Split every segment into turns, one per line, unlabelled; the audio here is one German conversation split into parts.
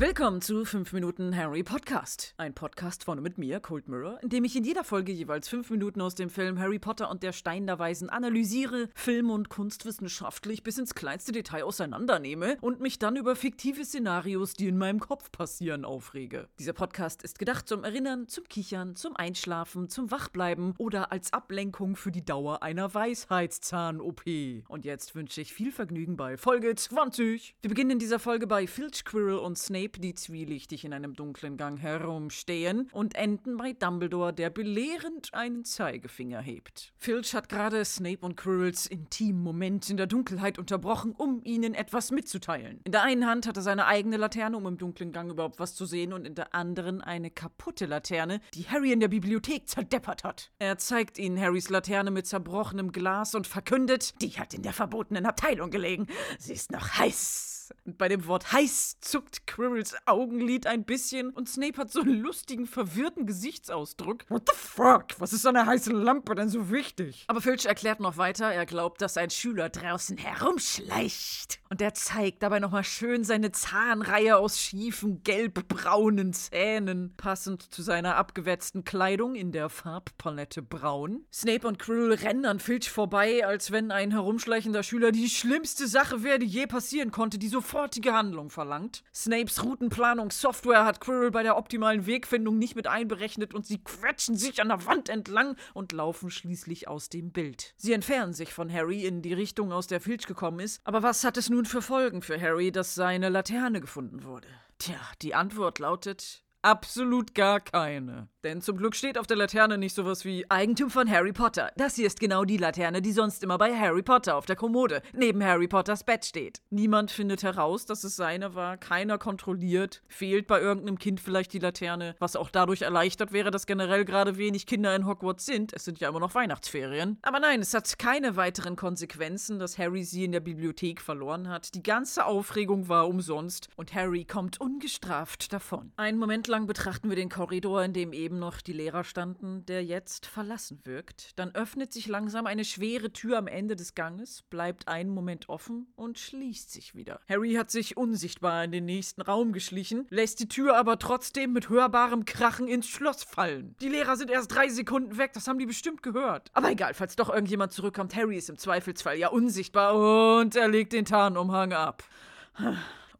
Willkommen zu 5 Minuten Harry Podcast. Ein Podcast von und mit mir, Cold Mirror, in dem ich in jeder Folge jeweils 5 Minuten aus dem Film Harry Potter und der Stein der Weisen analysiere, film- und kunstwissenschaftlich bis ins kleinste Detail auseinandernehme und mich dann über fiktive Szenarios, die in meinem Kopf passieren, aufrege. Dieser Podcast ist gedacht zum Erinnern, zum Kichern, zum Einschlafen, zum Wachbleiben oder als Ablenkung für die Dauer einer Weisheitszahn-OP. Und jetzt wünsche ich viel Vergnügen bei Folge 20. Wir beginnen in dieser Folge bei Filch, Quirrell und Snape, die zwielichtig in einem dunklen Gang herumstehen und enden bei Dumbledore, der belehrend einen Zeigefinger hebt. Filch hat gerade Snape und Quirrells intimen Moment in der Dunkelheit unterbrochen, um ihnen etwas mitzuteilen. In der einen Hand hat er seine eigene Laterne, um im dunklen Gang überhaupt was zu sehen, und in der anderen eine kaputte Laterne, die Harry in der Bibliothek zerdeppert hat. Er zeigt ihnen Harrys Laterne mit zerbrochenem Glas und verkündet, die hat in der verbotenen Abteilung gelegen. Sie ist noch heiß. Und bei dem Wort heiß zuckt Quirrells Augenlid ein bisschen und Snape hat so einen lustigen, verwirrten Gesichtsausdruck. What the fuck? Was ist an der heißen Lampe denn so wichtig? Aber Filch erklärt noch weiter, er glaubt, dass ein Schüler draußen herumschleicht. Und er zeigt dabei nochmal schön seine Zahnreihe aus schiefen, gelbbraunen Zähnen, passend zu seiner abgewetzten Kleidung in der Farbpalette braun. Snape und Quirrell rennen an Filch vorbei, als wenn ein herumschleichender Schüler die schlimmste Sache wäre, die je passieren konnte, die sofortige Handlung verlangt. Snapes Routenplanungssoftware hat Quirrell bei der optimalen Wegfindung nicht mit einberechnet und sie quetschen sich an der Wand entlang und laufen schließlich aus dem Bild. Sie entfernen sich von Harry in die Richtung, aus der Filch gekommen ist. Aber was hat es nun für Folgen für Harry, dass seine Laterne gefunden wurde? Tja, die Antwort lautet absolut gar keine. Denn zum Glück steht auf der Laterne nicht sowas wie Eigentum von Harry Potter. Das hier ist genau die Laterne, die sonst immer bei Harry Potter auf der Kommode neben Harry Potters Bett steht. Niemand findet heraus, dass es seine war, keiner kontrolliert, fehlt bei irgendeinem Kind vielleicht die Laterne, was auch dadurch erleichtert wäre, dass generell gerade wenig Kinder in Hogwarts sind. Es sind ja immer noch Weihnachtsferien. Aber nein, es hat keine weiteren Konsequenzen, dass Harry sie in der Bibliothek verloren hat. Die ganze Aufregung war umsonst und Harry kommt ungestraft davon. Einen Moment lang betrachten wir den Korridor, in dem eben noch die Lehrer standen, der jetzt verlassen wirkt. Dann öffnet sich langsam eine schwere Tür am Ende des Ganges, bleibt einen Moment offen und schließt sich wieder. Harry hat sich unsichtbar in den nächsten Raum geschlichen, lässt die Tür aber trotzdem mit hörbarem Krachen ins Schloss fallen. Die Lehrer sind erst drei Sekunden weg, das haben die bestimmt gehört. Aber egal, falls doch irgendjemand zurückkommt, Harry ist im Zweifelsfall ja unsichtbar und er legt den Tarnumhang ab.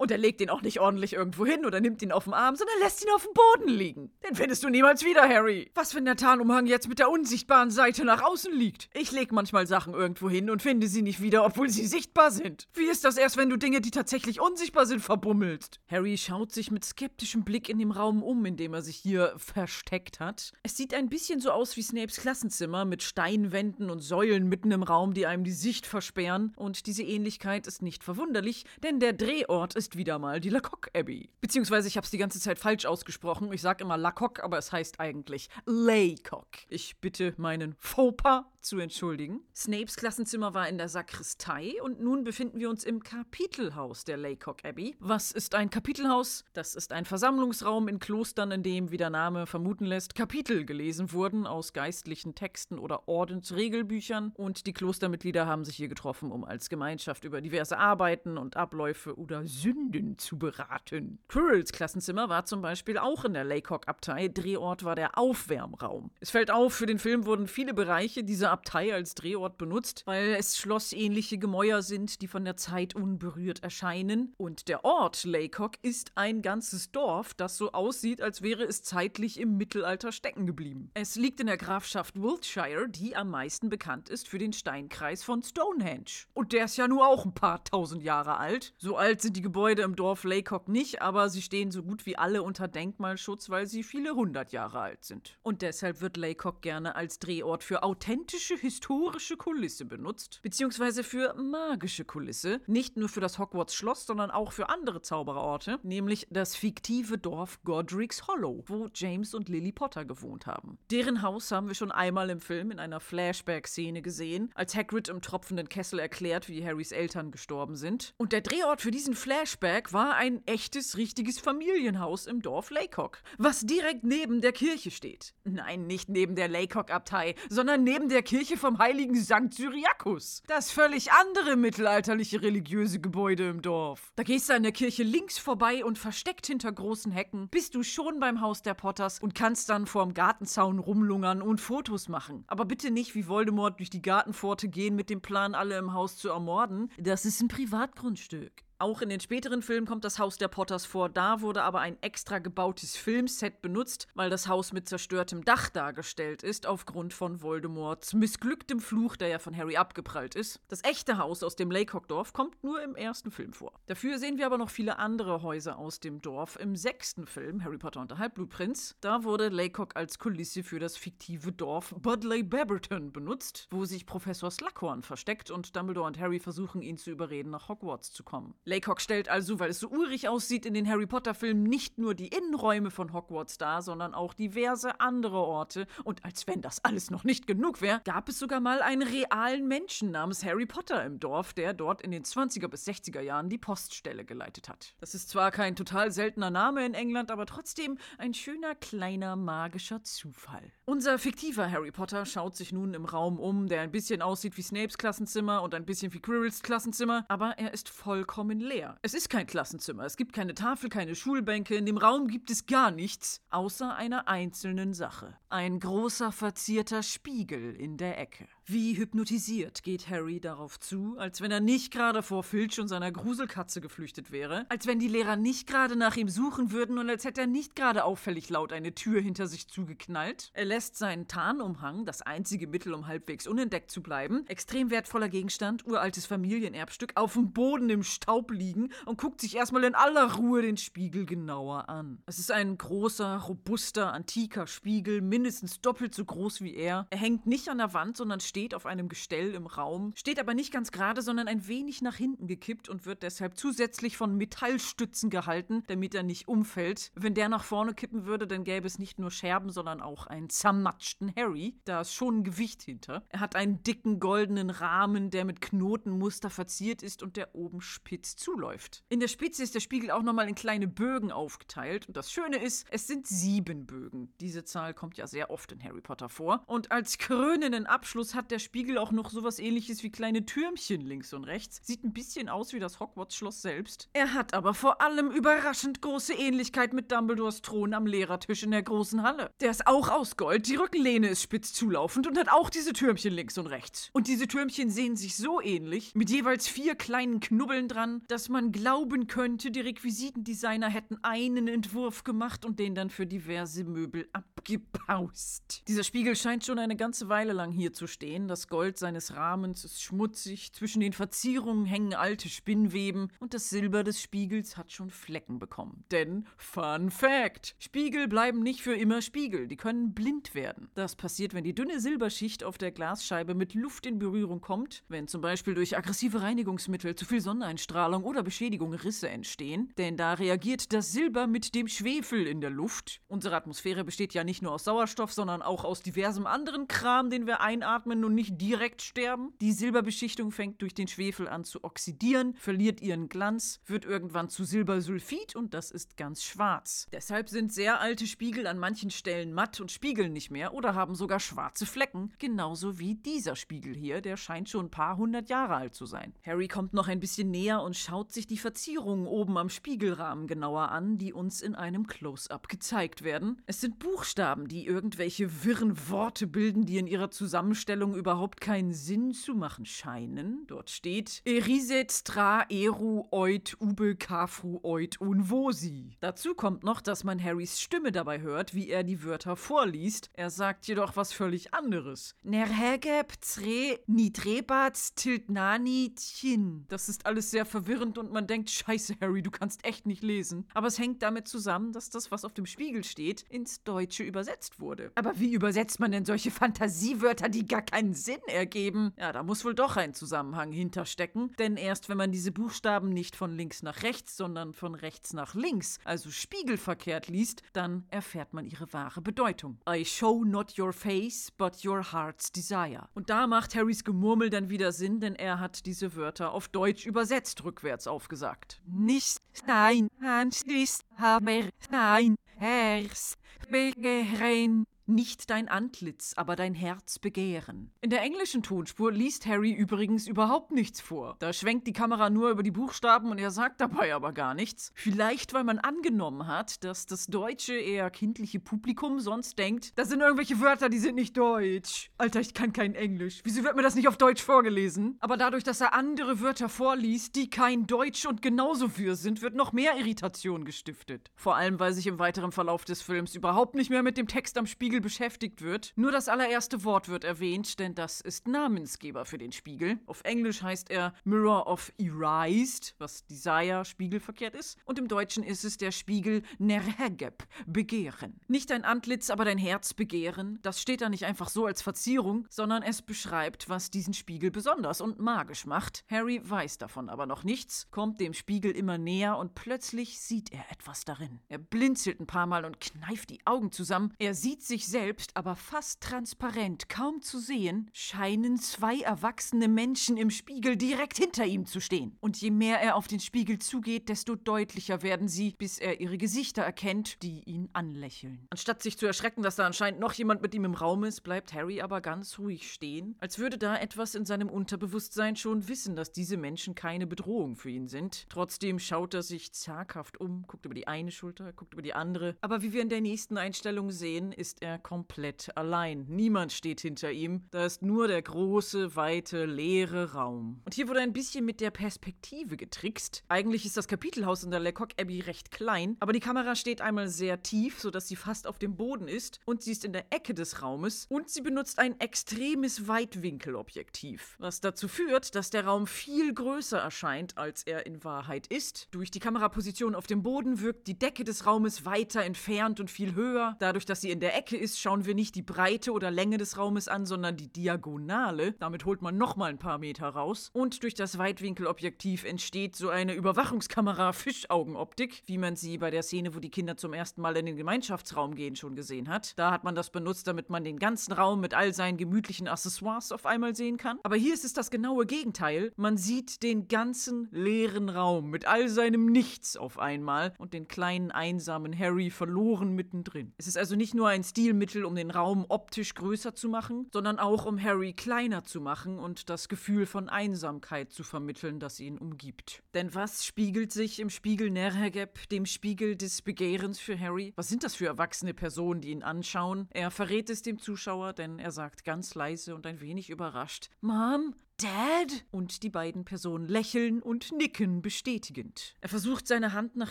Und er legt ihn auch nicht ordentlich irgendwo hin oder nimmt ihn auf den Arm, sondern lässt ihn auf dem Boden liegen. Den findest du niemals wieder, Harry. Was, wenn der Tarnumhang jetzt mit der unsichtbaren Seite nach außen liegt? Ich leg manchmal Sachen irgendwo hin und finde sie nicht wieder, obwohl sie sichtbar sind. Wie ist das erst, wenn du Dinge, die tatsächlich unsichtbar sind, verbummelst? Harry schaut sich mit skeptischem Blick in dem Raum um, in dem er sich hier versteckt hat. Es sieht ein bisschen so aus wie Snapes Klassenzimmer mit Steinwänden und Säulen mitten im Raum, die einem die Sicht versperren. Und diese Ähnlichkeit ist nicht verwunderlich, denn der Drehort ist wieder mal die Lacock Abbey. Beziehungsweise ich habe es die ganze Zeit falsch ausgesprochen. Ich sage immer Lacock, aber es heißt eigentlich Laycock. Ich bitte meinen Fauxpas zu entschuldigen. Snapes Klassenzimmer war in der Sakristei und nun befinden wir uns im Kapitelhaus der Laycock Abbey. Was ist ein Kapitelhaus? Das ist ein Versammlungsraum in Klostern, in dem, wie der Name vermuten lässt, Kapitel gelesen wurden aus geistlichen Texten oder Ordensregelbüchern und die Klostermitglieder haben sich hier getroffen, um als Gemeinschaft über diverse Arbeiten und Abläufe oder Sünden zu beraten. Quirrells Klassenzimmer war zum Beispiel auch in der Laycock-Abtei. Drehort war der Aufwärmraum. Es fällt auf, für den Film wurden viele Bereiche dieser Abtei als Drehort benutzt, weil es schlossähnliche Gemäuer sind, die von der Zeit unberührt erscheinen. Und der Ort Laycock ist ein ganzes Dorf, das so aussieht, als wäre es zeitlich im Mittelalter stecken geblieben. Es liegt in der Grafschaft Wiltshire, die am meisten bekannt ist für den Steinkreis von Stonehenge. Und der ist ja nur auch ein paar tausend Jahre alt. So alt sind die Gebäude im Dorf Laycock nicht, aber sie stehen so gut wie alle unter Denkmalschutz, weil sie viele hundert Jahre alt sind. Und deshalb wird Laycock gerne als Drehort für authentische historische Kulisse benutzt, beziehungsweise für magische Kulisse. Nicht nur für das Hogwarts Schloss, sondern auch für andere Zaubererorte, nämlich das fiktive Dorf Godric's Hollow, wo James und Lily Potter gewohnt haben. Deren Haus haben wir schon einmal im Film in einer Flashback-Szene gesehen, als Hagrid im tropfenden Kessel erklärt, wie Harrys Eltern gestorben sind. Und der Drehort für diesen Flashback war ein echtes, richtiges Familienhaus im Dorf Laycock, was direkt neben der Kirche steht. Nein, nicht neben der Laycock-Abtei, sondern neben der Kirche vom heiligen St. Syriakus. Das völlig andere mittelalterliche religiöse Gebäude im Dorf. Da gehst du an der Kirche links vorbei und versteckt hinter großen Hecken bist du schon beim Haus der Potters und kannst dann vorm Gartenzaun rumlungern und Fotos machen. Aber bitte nicht wie Voldemort durch die Gartenpforte gehen mit dem Plan, alle im Haus zu ermorden. Das ist ein Privatgrundstück. Auch in den späteren Filmen kommt das Haus der Potters vor. Da wurde aber ein extra gebautes Filmset benutzt, weil das Haus mit zerstörtem Dach dargestellt ist, aufgrund von Voldemorts missglücktem Fluch, der ja von Harry abgeprallt ist. Das echte Haus aus dem Laycock-Dorf kommt nur im ersten Film vor. Dafür sehen wir aber noch viele andere Häuser aus dem Dorf. Im sechsten Film, Harry Potter und der Halbblutprinz, da wurde Laycock als Kulisse für das fiktive Dorf Budley Baberton benutzt, wo sich Professor Slughorn versteckt und Dumbledore und Harry versuchen, ihn zu überreden, nach Hogwarts zu kommen. Laycock stellt also, weil es so urig aussieht, in den Harry Potter-Filmen nicht nur die Innenräume von Hogwarts dar, sondern auch diverse andere Orte. Und als wenn das alles noch nicht genug wäre, gab es sogar mal einen realen Menschen namens Harry Potter im Dorf, der dort in den 20er bis 60er Jahren die Poststelle geleitet hat. Das ist zwar kein total seltener Name in England, aber trotzdem ein schöner, kleiner, magischer Zufall. Unser fiktiver Harry Potter schaut sich nun im Raum um, der ein bisschen aussieht wie Snapes Klassenzimmer und ein bisschen wie Quirrells Klassenzimmer, aber er ist vollkommen leer. Es ist kein Klassenzimmer, es gibt keine Tafel, keine Schulbänke, in dem Raum gibt es gar nichts, außer einer einzelnen Sache. Ein großer verzierter Spiegel in der Ecke. Wie hypnotisiert geht Harry darauf zu, als wenn er nicht gerade vor Filch und seiner Gruselkatze geflüchtet wäre, als wenn die Lehrer nicht gerade nach ihm suchen würden und als hätte er nicht gerade auffällig laut eine Tür hinter sich zugeknallt. Er lässt seinen Tarnumhang, das einzige Mittel, um halbwegs unentdeckt zu bleiben, extrem wertvoller Gegenstand, uraltes Familienerbstück, auf dem Boden im Staub liegen und guckt sich erstmal in aller Ruhe den Spiegel genauer an. Es ist ein großer, robuster, antiker Spiegel, mindestens doppelt so groß wie er. Er hängt nicht an der Wand, sondern steht auf einem Gestell im Raum, steht aber nicht ganz gerade, sondern ein wenig nach hinten gekippt und wird deshalb zusätzlich von Metallstützen gehalten, damit er nicht umfällt. Wenn der nach vorne kippen würde, dann gäbe es nicht nur Scherben, sondern auch einen zermatschten Harry. Da ist schon ein Gewicht hinter. Er hat einen dicken goldenen Rahmen, der mit Knotenmuster verziert ist und der oben spitz zuläuft. In der Spitze ist der Spiegel auch nochmal in kleine Bögen aufgeteilt. Und das Schöne ist, es sind sieben Bögen. Diese Zahl kommt ja sehr oft in Harry Potter vor. Und als krönenden Abschluss hat der Spiegel auch noch sowas ähnliches wie kleine Türmchen links und rechts. Sieht ein bisschen aus wie das Hogwarts-Schloss selbst. Er hat aber vor allem überraschend große Ähnlichkeit mit Dumbledores Thron am Lehrertisch in der großen Halle. Der ist auch aus Gold, die Rückenlehne ist spitz zulaufend und hat auch diese Türmchen links und rechts. Und diese Türmchen sehen sich so ähnlich, mit jeweils vier kleinen Knubbeln dran, dass man glauben könnte, die Requisitendesigner hätten einen Entwurf gemacht und den dann für diverse Möbel abgepaust. Dieser Spiegel scheint schon eine ganze Weile lang hier zu stehen das Gold seines Rahmens ist schmutzig, zwischen den Verzierungen hängen alte Spinnweben und das Silber des Spiegels hat schon Flecken bekommen. Denn, Fun Fact, Spiegel bleiben nicht für immer Spiegel, die können blind werden. Das passiert, wenn die dünne Silberschicht auf der Glasscheibe mit Luft in Berührung kommt, wenn zum Beispiel durch aggressive Reinigungsmittel, zu viel Sonneneinstrahlung oder Beschädigung Risse entstehen, denn da reagiert das Silber mit dem Schwefel in der Luft. Unsere Atmosphäre besteht ja nicht nur aus Sauerstoff, sondern auch aus diversem anderen Kram, den wir einatmen und nicht direkt sterben. Die Silberbeschichtung fängt durch den Schwefel an zu oxidieren, verliert ihren Glanz, wird irgendwann zu Silbersulfid und das ist ganz schwarz. Deshalb sind sehr alte Spiegel an manchen Stellen matt und spiegeln nicht mehr oder haben sogar schwarze Flecken, genauso wie dieser Spiegel hier, der scheint schon ein paar hundert Jahre alt zu sein. Harry kommt noch ein bisschen näher und schaut sich die Verzierungen oben am Spiegelrahmen genauer an, die uns in einem Close-up gezeigt werden. Es sind Buchstaben, die irgendwelche wirren Worte bilden, die in ihrer Zusammenstellung überhaupt keinen Sinn zu machen scheinen. Dort steht Eriset tra eru oit ube kafru oit unvosi. Dazu kommt noch, dass man Harrys Stimme dabei hört, wie er die Wörter vorliest. Er sagt jedoch was völlig anderes. Nerhegeb tre nitrebats tiltnani tchin. Das ist alles sehr verwirrend und man denkt, scheiße Harry, du kannst echt nicht lesen. Aber es hängt damit zusammen, dass das, was auf dem Spiegel steht, ins Deutsche übersetzt wurde. Aber wie übersetzt man denn solche Fantasiewörter, die gar keinen keinen Sinn ergeben. Ja, da muss wohl doch ein Zusammenhang hinterstecken, denn erst wenn man diese Buchstaben nicht von links nach rechts, sondern von rechts nach links, also spiegelverkehrt liest, dann erfährt man ihre wahre Bedeutung. I show not your face, but your heart's desire. Und da macht Harrys Gemurmel dann wieder Sinn, denn er hat diese Wörter auf Deutsch übersetzt rückwärts rückwärts aufgesagt.
Nicht dein Antlitz, aber dein Herz begehren.
Nicht dein Antlitz, aber dein Herz begehren. In der englischen Tonspur liest Harry übrigens überhaupt nichts vor. Da schwenkt die Kamera nur über die Buchstaben und er sagt dabei aber gar nichts. Vielleicht, weil man angenommen hat, dass das deutsche, eher kindliche Publikum sonst denkt, das sind irgendwelche Wörter, die sind nicht deutsch. Alter, ich kann kein Englisch. Wieso wird mir das nicht auf Deutsch vorgelesen? Aber dadurch, dass er andere Wörter vorliest, die kein Deutsch und genauso für sind, wird noch mehr Irritation gestiftet. Vor allem, weil sich im weiteren Verlauf des Films überhaupt nicht mehr mit dem Text am Spiegel beschäftigt wird. Nur das allererste Wort wird erwähnt, denn das ist Namensgeber für den Spiegel. Auf Englisch heißt er Mirror of Erased, was Desire spiegelverkehrt ist. Und im Deutschen ist es der Spiegel Nerhegeb, Begehren. Nicht dein Antlitz, aber dein Herz begehren. Das steht da nicht einfach so als Verzierung, sondern es beschreibt, was diesen Spiegel besonders und magisch macht. Harry weiß davon aber noch nichts, kommt dem Spiegel immer näher und plötzlich sieht er etwas darin. Er blinzelt ein paar Mal und kneift die Augen zusammen. Er sieht sich selbst, aber fast transparent, kaum zu sehen, scheinen zwei erwachsene Menschen im Spiegel direkt hinter ihm zu stehen. Und je mehr er auf den Spiegel zugeht, desto deutlicher werden sie, bis er ihre Gesichter erkennt, die ihn anlächeln. Anstatt sich zu erschrecken, dass da anscheinend noch jemand mit ihm im Raum ist, bleibt Harry aber ganz ruhig stehen, als würde da etwas in seinem Unterbewusstsein schon wissen, dass diese Menschen keine Bedrohung für ihn sind. Trotzdem schaut er sich zaghaft um, guckt über die eine Schulter, guckt über die andere. Aber wie wir in der nächsten Einstellung sehen, ist er komplett allein. Niemand steht hinter ihm. Da ist nur der große, weite, leere Raum. Und hier wurde ein bisschen mit der Perspektive getrickst. Eigentlich ist das Kapitelhaus in der Lecoq Abbey recht klein, aber die Kamera steht einmal sehr tief, sodass sie fast auf dem Boden ist und sie ist in der Ecke des Raumes und sie benutzt ein extremes Weitwinkelobjektiv, was dazu führt, dass der Raum viel größer erscheint, als er in Wahrheit ist. Durch die Kameraposition auf dem Boden wirkt die Decke des Raumes weiter entfernt und viel höher. Dadurch, dass sie in der Ecke ist, schauen wir nicht die Breite oder Länge des Raumes an, sondern die Diagonale. Damit holt man nochmal ein paar Meter raus. Und durch das Weitwinkelobjektiv entsteht so eine Überwachungskamera-Fischaugenoptik, wie man sie bei der Szene, wo die Kinder zum ersten Mal in den Gemeinschaftsraum gehen, schon gesehen hat. Da hat man das benutzt, damit man den ganzen Raum mit all seinen gemütlichen Accessoires auf einmal sehen kann. Aber hier ist es das genaue Gegenteil. Man sieht den ganzen leeren Raum mit all seinem Nichts auf einmal und den kleinen einsamen Harry verloren mittendrin. Es ist also nicht nur ein Stilmittel, um den Raum optisch größer zu machen, sondern auch um Harry kleiner zu machen und das Gefühl von Einsamkeit zu vermitteln, das ihn umgibt. Denn was spiegelt sich im Spiegel Nerhegeb, dem Spiegel des Begehrens für Harry? Was sind das für erwachsene Personen, die ihn anschauen? Er verrät es dem Zuschauer, denn er sagt ganz leise und ein wenig überrascht: Mom, Dad? Und die beiden Personen lächeln und nicken bestätigend. Er versucht seine Hand nach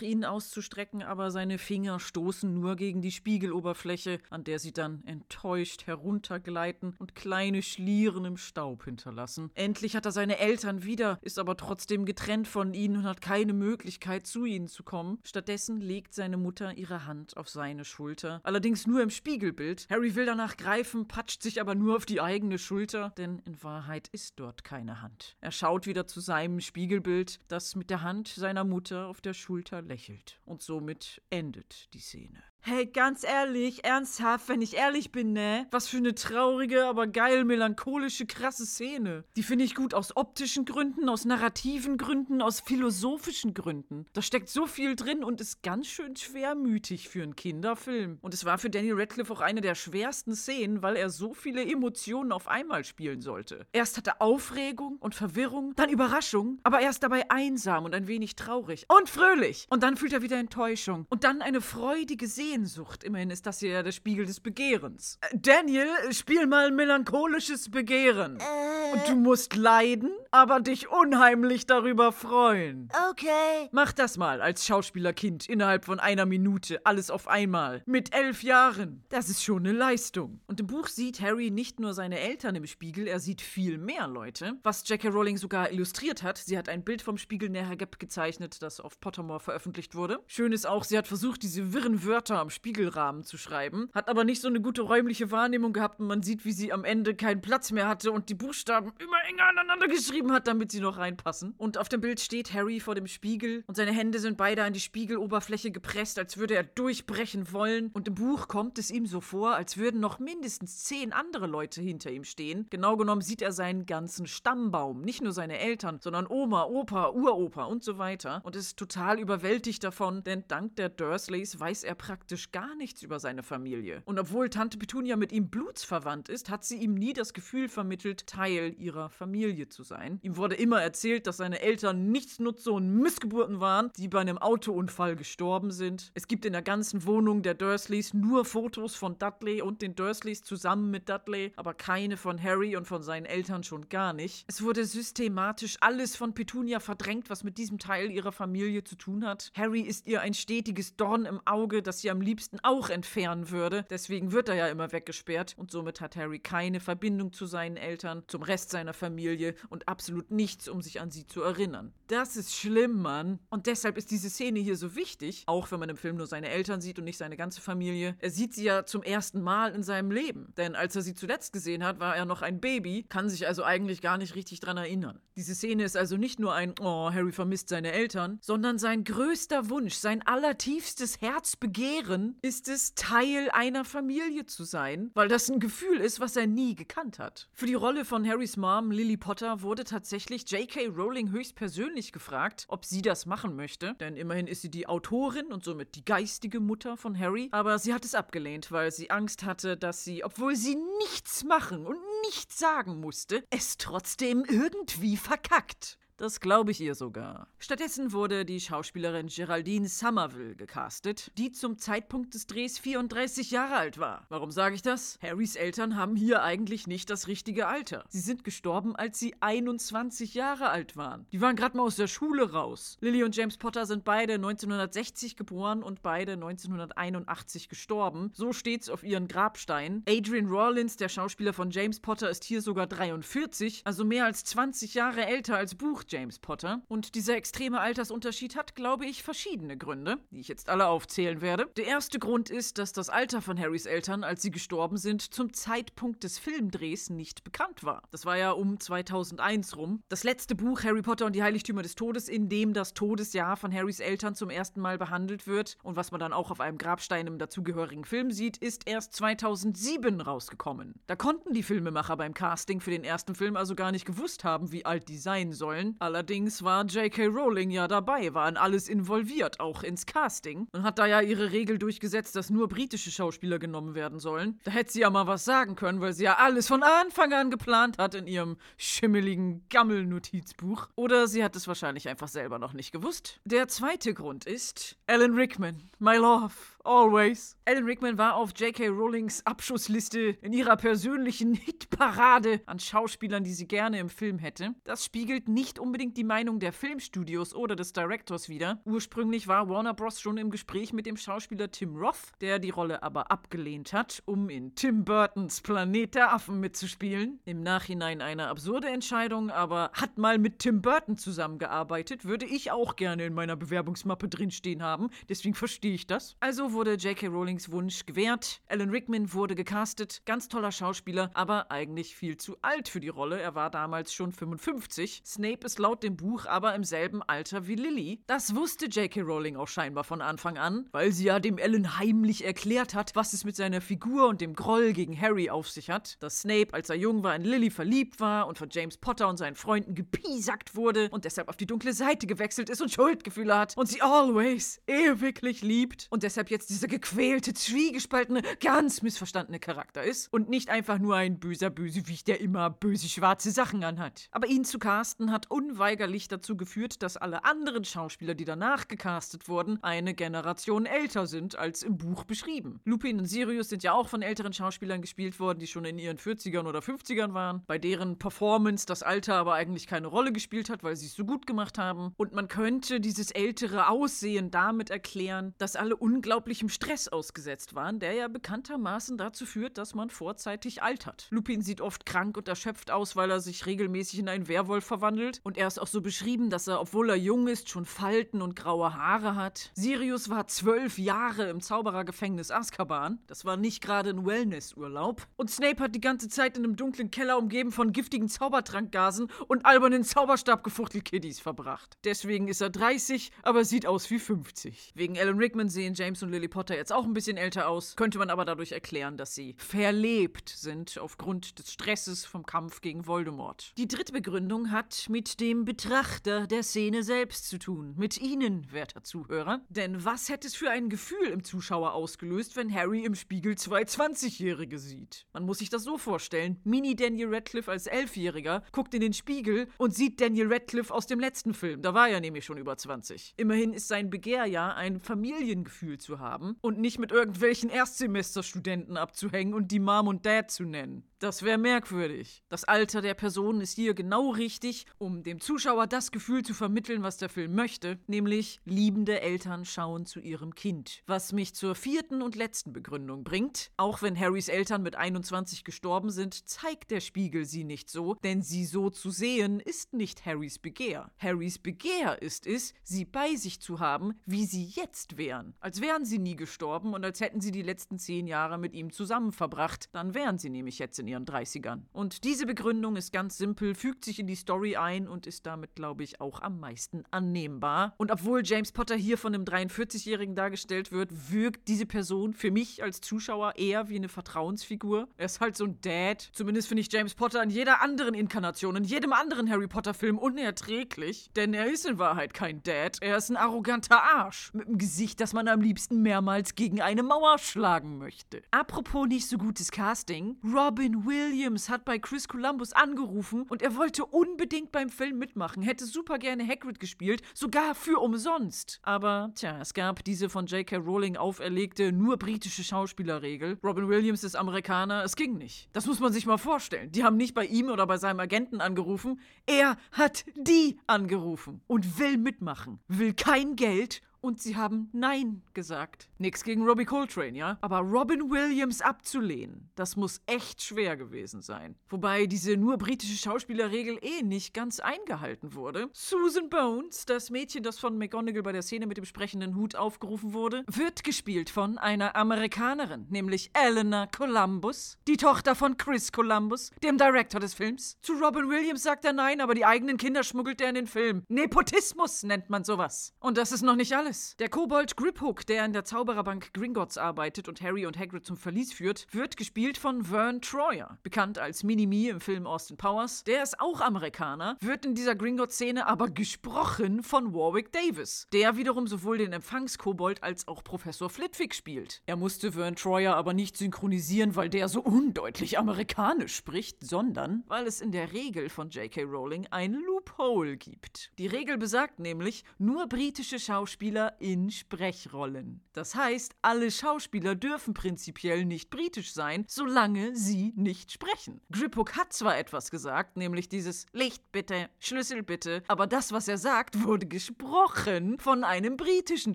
ihnen auszustrecken, aber seine Finger stoßen nur gegen die Spiegeloberfläche, an der sie dann enttäuscht heruntergleiten und kleine Schlieren im Staub hinterlassen. Endlich hat er seine Eltern wieder, ist aber trotzdem getrennt von ihnen und hat keine Möglichkeit, zu ihnen zu kommen. Stattdessen legt seine Mutter ihre Hand auf seine Schulter, allerdings nur im Spiegelbild. Harry will danach greifen, patscht sich aber nur auf die eigene Schulter, denn in Wahrheit ist dort keine Hand. Er schaut wieder zu seinem Spiegelbild, das mit der Hand seiner Mutter auf der Schulter lächelt. Und somit endet die Szene. Hey, ganz ehrlich, ernsthaft, wenn ich ehrlich bin, ne? Was für eine traurige, aber geil melancholische, krasse Szene. Die finde ich gut aus optischen Gründen, aus narrativen Gründen, aus philosophischen Gründen. Da steckt so viel drin und ist ganz schön schwermütig für einen Kinderfilm. Und es war für Danny Radcliffe auch eine der schwersten Szenen, weil er so viele Emotionen auf einmal spielen sollte. Erst hat er Aufregung und Verwirrung, dann Überraschung, aber er ist dabei einsam und ein wenig traurig und fröhlich. Und dann fühlt er wieder Enttäuschung und dann eine freudige Seele Sehnsucht. Immerhin ist das hier ja der Spiegel des Begehrens. Äh, Daniel, spiel mal melancholisches Begehren.
Äh.
Und du musst leiden, aber dich unheimlich darüber freuen.
Okay.
Mach das mal als Schauspielerkind innerhalb von einer Minute, alles auf einmal. Mit elf Jahren. Das ist schon eine Leistung. Und im Buch sieht Harry nicht nur seine Eltern im Spiegel, er sieht viel mehr Leute. Was J.K. Rowling sogar illustriert hat. Sie hat ein Bild vom Spiegel Nerhageb gezeichnet, das auf Pottermore veröffentlicht wurde. Schön ist auch, sie hat versucht, diese wirren Wörter am Spiegelrahmen zu schreiben, hat aber nicht so eine gute räumliche Wahrnehmung gehabt und man sieht, wie sie am Ende keinen Platz mehr hatte und die Buchstaben immer enger aneinander geschrieben geschrieben hat, damit sie noch reinpassen. Und auf dem Bild steht Harry vor dem Spiegel und seine Hände sind beide an die Spiegeloberfläche gepresst, als würde er durchbrechen wollen. Und im Buch kommt es ihm so vor, als würden noch mindestens zehn andere Leute hinter ihm stehen. Genau genommen sieht er seinen ganzen Stammbaum, nicht nur seine Eltern, sondern Oma, Opa, Uropa und so weiter. Und ist total überwältigt davon, denn dank der Dursleys weiß er praktisch gar nichts über seine Familie. Und obwohl Tante Petunia mit ihm blutsverwandt ist, hat sie ihm nie das Gefühl vermittelt, Teil ihrer Familie zu sein. Ihm wurde immer erzählt, dass seine Eltern Nichtsnutze und Missgeburten waren, die bei einem Autounfall gestorben sind. Es gibt in der ganzen Wohnung der Dursleys nur Fotos von Dudley und den Dursleys zusammen mit Dudley, aber keine von Harry und von seinen Eltern schon gar nicht. Es wurde systematisch alles von Petunia verdrängt, was mit diesem Teil ihrer Familie zu tun hat. Harry ist ihr ein stetiges Dorn im Auge, das sie am liebsten auch entfernen würde. Deswegen wird er ja immer weggesperrt und somit hat Harry keine Verbindung zu seinen Eltern, zum Rest seiner Familie und absolut nichts, um sich an sie zu erinnern. Das ist schlimm, Mann. Und deshalb ist diese Szene hier so wichtig, auch wenn man im Film nur seine Eltern sieht und nicht seine ganze Familie. Er sieht sie ja zum ersten Mal in seinem Leben, denn als er sie zuletzt gesehen hat, war er noch ein Baby, kann sich also eigentlich gar nicht richtig dran erinnern. Diese Szene ist also nicht nur ein Oh, Harry vermisst seine Eltern, sondern sein größter Wunsch, sein allertiefstes Herzbegehren ist es, Teil einer Familie zu sein, weil das ein Gefühl ist, was er nie gekannt hat. Für die Rolle von Harrys Mom, Lily Potter, wurde tatsächlich J.K. Rowling höchstpersönlich gefragt, ob sie das machen möchte, denn immerhin ist sie die Autorin und somit die geistige Mutter von Harry, aber sie hat es abgelehnt, weil sie Angst hatte, dass sie, obwohl sie nichts machen und nichts sagen musste, es trotzdem irgendwie verkackt. Das glaube ich ihr sogar. Stattdessen wurde die Schauspielerin Geraldine Somerville gecastet, die zum Zeitpunkt des Drehs 34 Jahre alt war. Warum sage ich das? Harrys Eltern haben hier eigentlich nicht das richtige Alter. Sie sind gestorben, als sie 21 Jahre alt waren. Die waren gerade mal aus der Schule raus. Lily und James Potter sind beide 1960 geboren und beide 1981 gestorben. So steht's auf ihren Grabsteinen. Adrian Rawlins, der Schauspieler von James Potter, ist hier sogar 43, also mehr als 20 Jahre älter als Buch James Potter. Und dieser extreme Altersunterschied hat, glaube ich, verschiedene Gründe, die ich jetzt alle aufzählen werde. Der erste Grund ist, dass das Alter von Harrys Eltern, als sie gestorben sind, zum Zeitpunkt des Filmdrehs nicht bekannt war. Das war ja um 2001 rum. Das letzte Buch Harry Potter und die Heiligtümer des Todes, in dem das Todesjahr von Harrys Eltern zum ersten Mal behandelt wird und was man dann auch auf einem Grabstein im dazugehörigen Film sieht, ist erst 2007 rausgekommen. Da konnten die Filmemacher beim Casting für den ersten Film also gar nicht gewusst haben, wie alt die sein sollen. Allerdings war J.K. Rowling ja dabei, war in alles involviert, auch ins Casting. Und hat da ja ihre Regel durchgesetzt, dass nur britische Schauspieler genommen werden sollen. Da hätte sie ja mal was sagen können, weil sie ja alles von Anfang an geplant hat in ihrem schimmeligen Gammel-Notizbuch. Oder sie hat es wahrscheinlich einfach selber noch nicht gewusst. Der zweite Grund ist Alan Rickman, my love. Always. Alan Rickman war auf J.K. Rowlings Abschussliste in ihrer persönlichen Hitparade an Schauspielern, die sie gerne im Film hätte. Das spiegelt nicht unbedingt die Meinung der Filmstudios oder des Directors wider. Ursprünglich war Warner Bros. schon im Gespräch mit dem Schauspieler Tim Roth, der die Rolle aber abgelehnt hat, um in Tim Burtons Planet der Affen mitzuspielen. Im Nachhinein eine absurde Entscheidung, aber hat mal mit Tim Burton zusammengearbeitet, würde ich auch gerne in meiner Bewerbungsmappe drinstehen haben. Deswegen verstehe ich das. Also wurde J.K. Rowlings Wunsch gewährt. Alan Rickman wurde gecastet, ganz toller Schauspieler, aber eigentlich viel zu alt für die Rolle. Er war damals schon 55. Snape ist laut dem Buch aber im selben Alter wie Lily. Das wusste J.K. Rowling auch scheinbar von Anfang an, weil sie ja dem Alan heimlich erklärt hat, was es mit seiner Figur und dem Groll gegen Harry auf sich hat. Dass Snape, als er jung war, in Lily verliebt war und von James Potter und seinen Freunden gepiesackt wurde und deshalb auf die dunkle Seite gewechselt ist und Schuldgefühle hat und sie always ewiglich liebt und deshalb jetzt dieser gequälte, zwiegespaltene, ganz missverstandene Charakter ist und nicht einfach nur ein böser Bösewicht, der immer böse schwarze Sachen anhat. Aber ihn zu casten hat unweigerlich dazu geführt, dass alle anderen Schauspieler, die danach gecastet wurden, eine Generation älter sind als im Buch beschrieben. Lupin und Sirius sind ja auch von älteren Schauspielern gespielt worden, die schon in ihren 40ern oder 50ern waren, bei deren Performance das Alter aber eigentlich keine Rolle gespielt hat, weil sie es so gut gemacht haben. Und man könnte dieses ältere Aussehen damit erklären, dass alle unglaublich unglaublichem Stress ausgesetzt waren, der ja bekanntermaßen dazu führt, dass man vorzeitig altert. Lupin sieht oft krank und erschöpft aus, weil er sich regelmäßig in einen Werwolf verwandelt. Und er ist auch so beschrieben, dass er, obwohl er jung ist, schon Falten und graue Haare hat. Sirius war zwölf Jahre im Zauberergefängnis Azkaban. Das war nicht gerade ein Wellnessurlaub. Und Snape hat die ganze Zeit in einem dunklen Keller umgeben von giftigen Zaubertrankgasen und albernen Zauberstabgefuchtel-Kiddies verbracht. Deswegen ist er 30, aber sieht aus wie 50. Wegen Alan Rickman sehen James und Lily Potter jetzt auch ein bisschen älter aus, könnte man aber dadurch erklären, dass sie verlebt sind aufgrund des Stresses vom Kampf gegen Voldemort. Die dritte Begründung hat mit dem Betrachter der Szene selbst zu tun, mit Ihnen, werter Zuhörer. Denn was hätte es für ein Gefühl im Zuschauer ausgelöst, wenn Harry im Spiegel zwei 20-Jährige sieht? Man muss sich das so vorstellen. Mini Daniel Radcliffe als Elfjähriger guckt in den Spiegel und sieht Daniel Radcliffe aus dem letzten Film. Da war er nämlich schon über 20. Immerhin ist sein Begehr ja, ein Familiengefühl zu haben und nicht mit irgendwelchen Erstsemesterstudenten abzuhängen und die Mom und Dad zu nennen. Das wäre merkwürdig. Das Alter der Person ist hier genau richtig, um dem Zuschauer das Gefühl zu vermitteln, was der Film möchte, nämlich liebende Eltern schauen zu ihrem Kind. Was mich zur vierten und letzten Begründung bringt. Auch wenn Harrys Eltern mit 21 gestorben sind, zeigt der Spiegel sie nicht so, denn sie so zu sehen ist nicht Harrys Begehr. Harrys Begehr ist es, sie bei sich zu haben, wie sie jetzt wären. Als wären sie nie gestorben und als hätten sie die letzten zehn Jahre mit ihm zusammen verbracht. Dann wären sie nämlich jetzt in ihren 30ern. Und diese Begründung ist ganz simpel, fügt sich in die Story ein und ist damit, glaube ich, auch am meisten annehmbar. Und obwohl James Potter hier von einem 43-Jährigen dargestellt wird, wirkt diese Person für mich als Zuschauer eher wie eine Vertrauensfigur. Er ist halt so ein Dad. Zumindest finde ich James Potter in jeder anderen Inkarnation, in jedem anderen Harry Potter-Film unerträglich. Denn er ist in Wahrheit kein Dad. Er ist ein arroganter Arsch. Mit einem Gesicht, das man am liebsten mehrmals gegen eine Mauer schlagen möchte. Apropos nicht so gutes Casting. Robin Williams hat bei Chris Columbus angerufen und er wollte unbedingt beim Film mitmachen, hätte super gerne Hagrid gespielt, sogar für umsonst. Aber tja, es gab diese von J.K. Rowling auferlegte nur britische Schauspielerregel. Robin Williams ist Amerikaner, es ging nicht. Das muss man sich mal vorstellen. Die haben nicht bei ihm oder bei seinem Agenten angerufen, er hat die angerufen und will mitmachen, will kein Geld und sie haben Nein gesagt. Nix gegen Robbie Coltrane, ja? Aber Robin Williams abzulehnen, das muss echt schwer gewesen sein. Wobei diese nur britische Schauspielerregel eh nicht ganz eingehalten wurde. Susan Bones, das Mädchen, das von McGonagall bei der Szene mit dem sprechenden Hut aufgerufen wurde, wird gespielt von einer Amerikanerin, nämlich Eleanor Columbus, die Tochter von Chris Columbus, dem Director des Films. Zu Robin Williams sagt er Nein, aber die eigenen Kinder schmuggelt er in den Film. Nepotismus nennt man sowas. Und das ist noch nicht alles alles. Der Kobold Griphook, der in der Zaubererbank Gringotts arbeitet und Harry und Hagrid zum Verlies führt, wird gespielt von Vern Troyer, bekannt als Mini-Me im Film Austin Powers. Der ist auch Amerikaner, wird in dieser Gringotts-Szene aber gesprochen von Warwick Davis, der wiederum sowohl den Empfangskobold als auch Professor Flitwick spielt. Er musste Vern Troyer aber nicht synchronisieren, weil der so undeutlich amerikanisch spricht, sondern weil es in der Regel von J.K. Rowling ein Loophole gibt. Die Regel besagt nämlich, nur britische Schauspieler Schauspieler in Sprechrollen. Das heißt, alle Schauspieler dürfen prinzipiell nicht britisch sein, solange sie nicht sprechen. Griphook hat zwar etwas gesagt, nämlich dieses Licht bitte, Schlüssel bitte, aber das, was er sagt, wurde gesprochen von einem britischen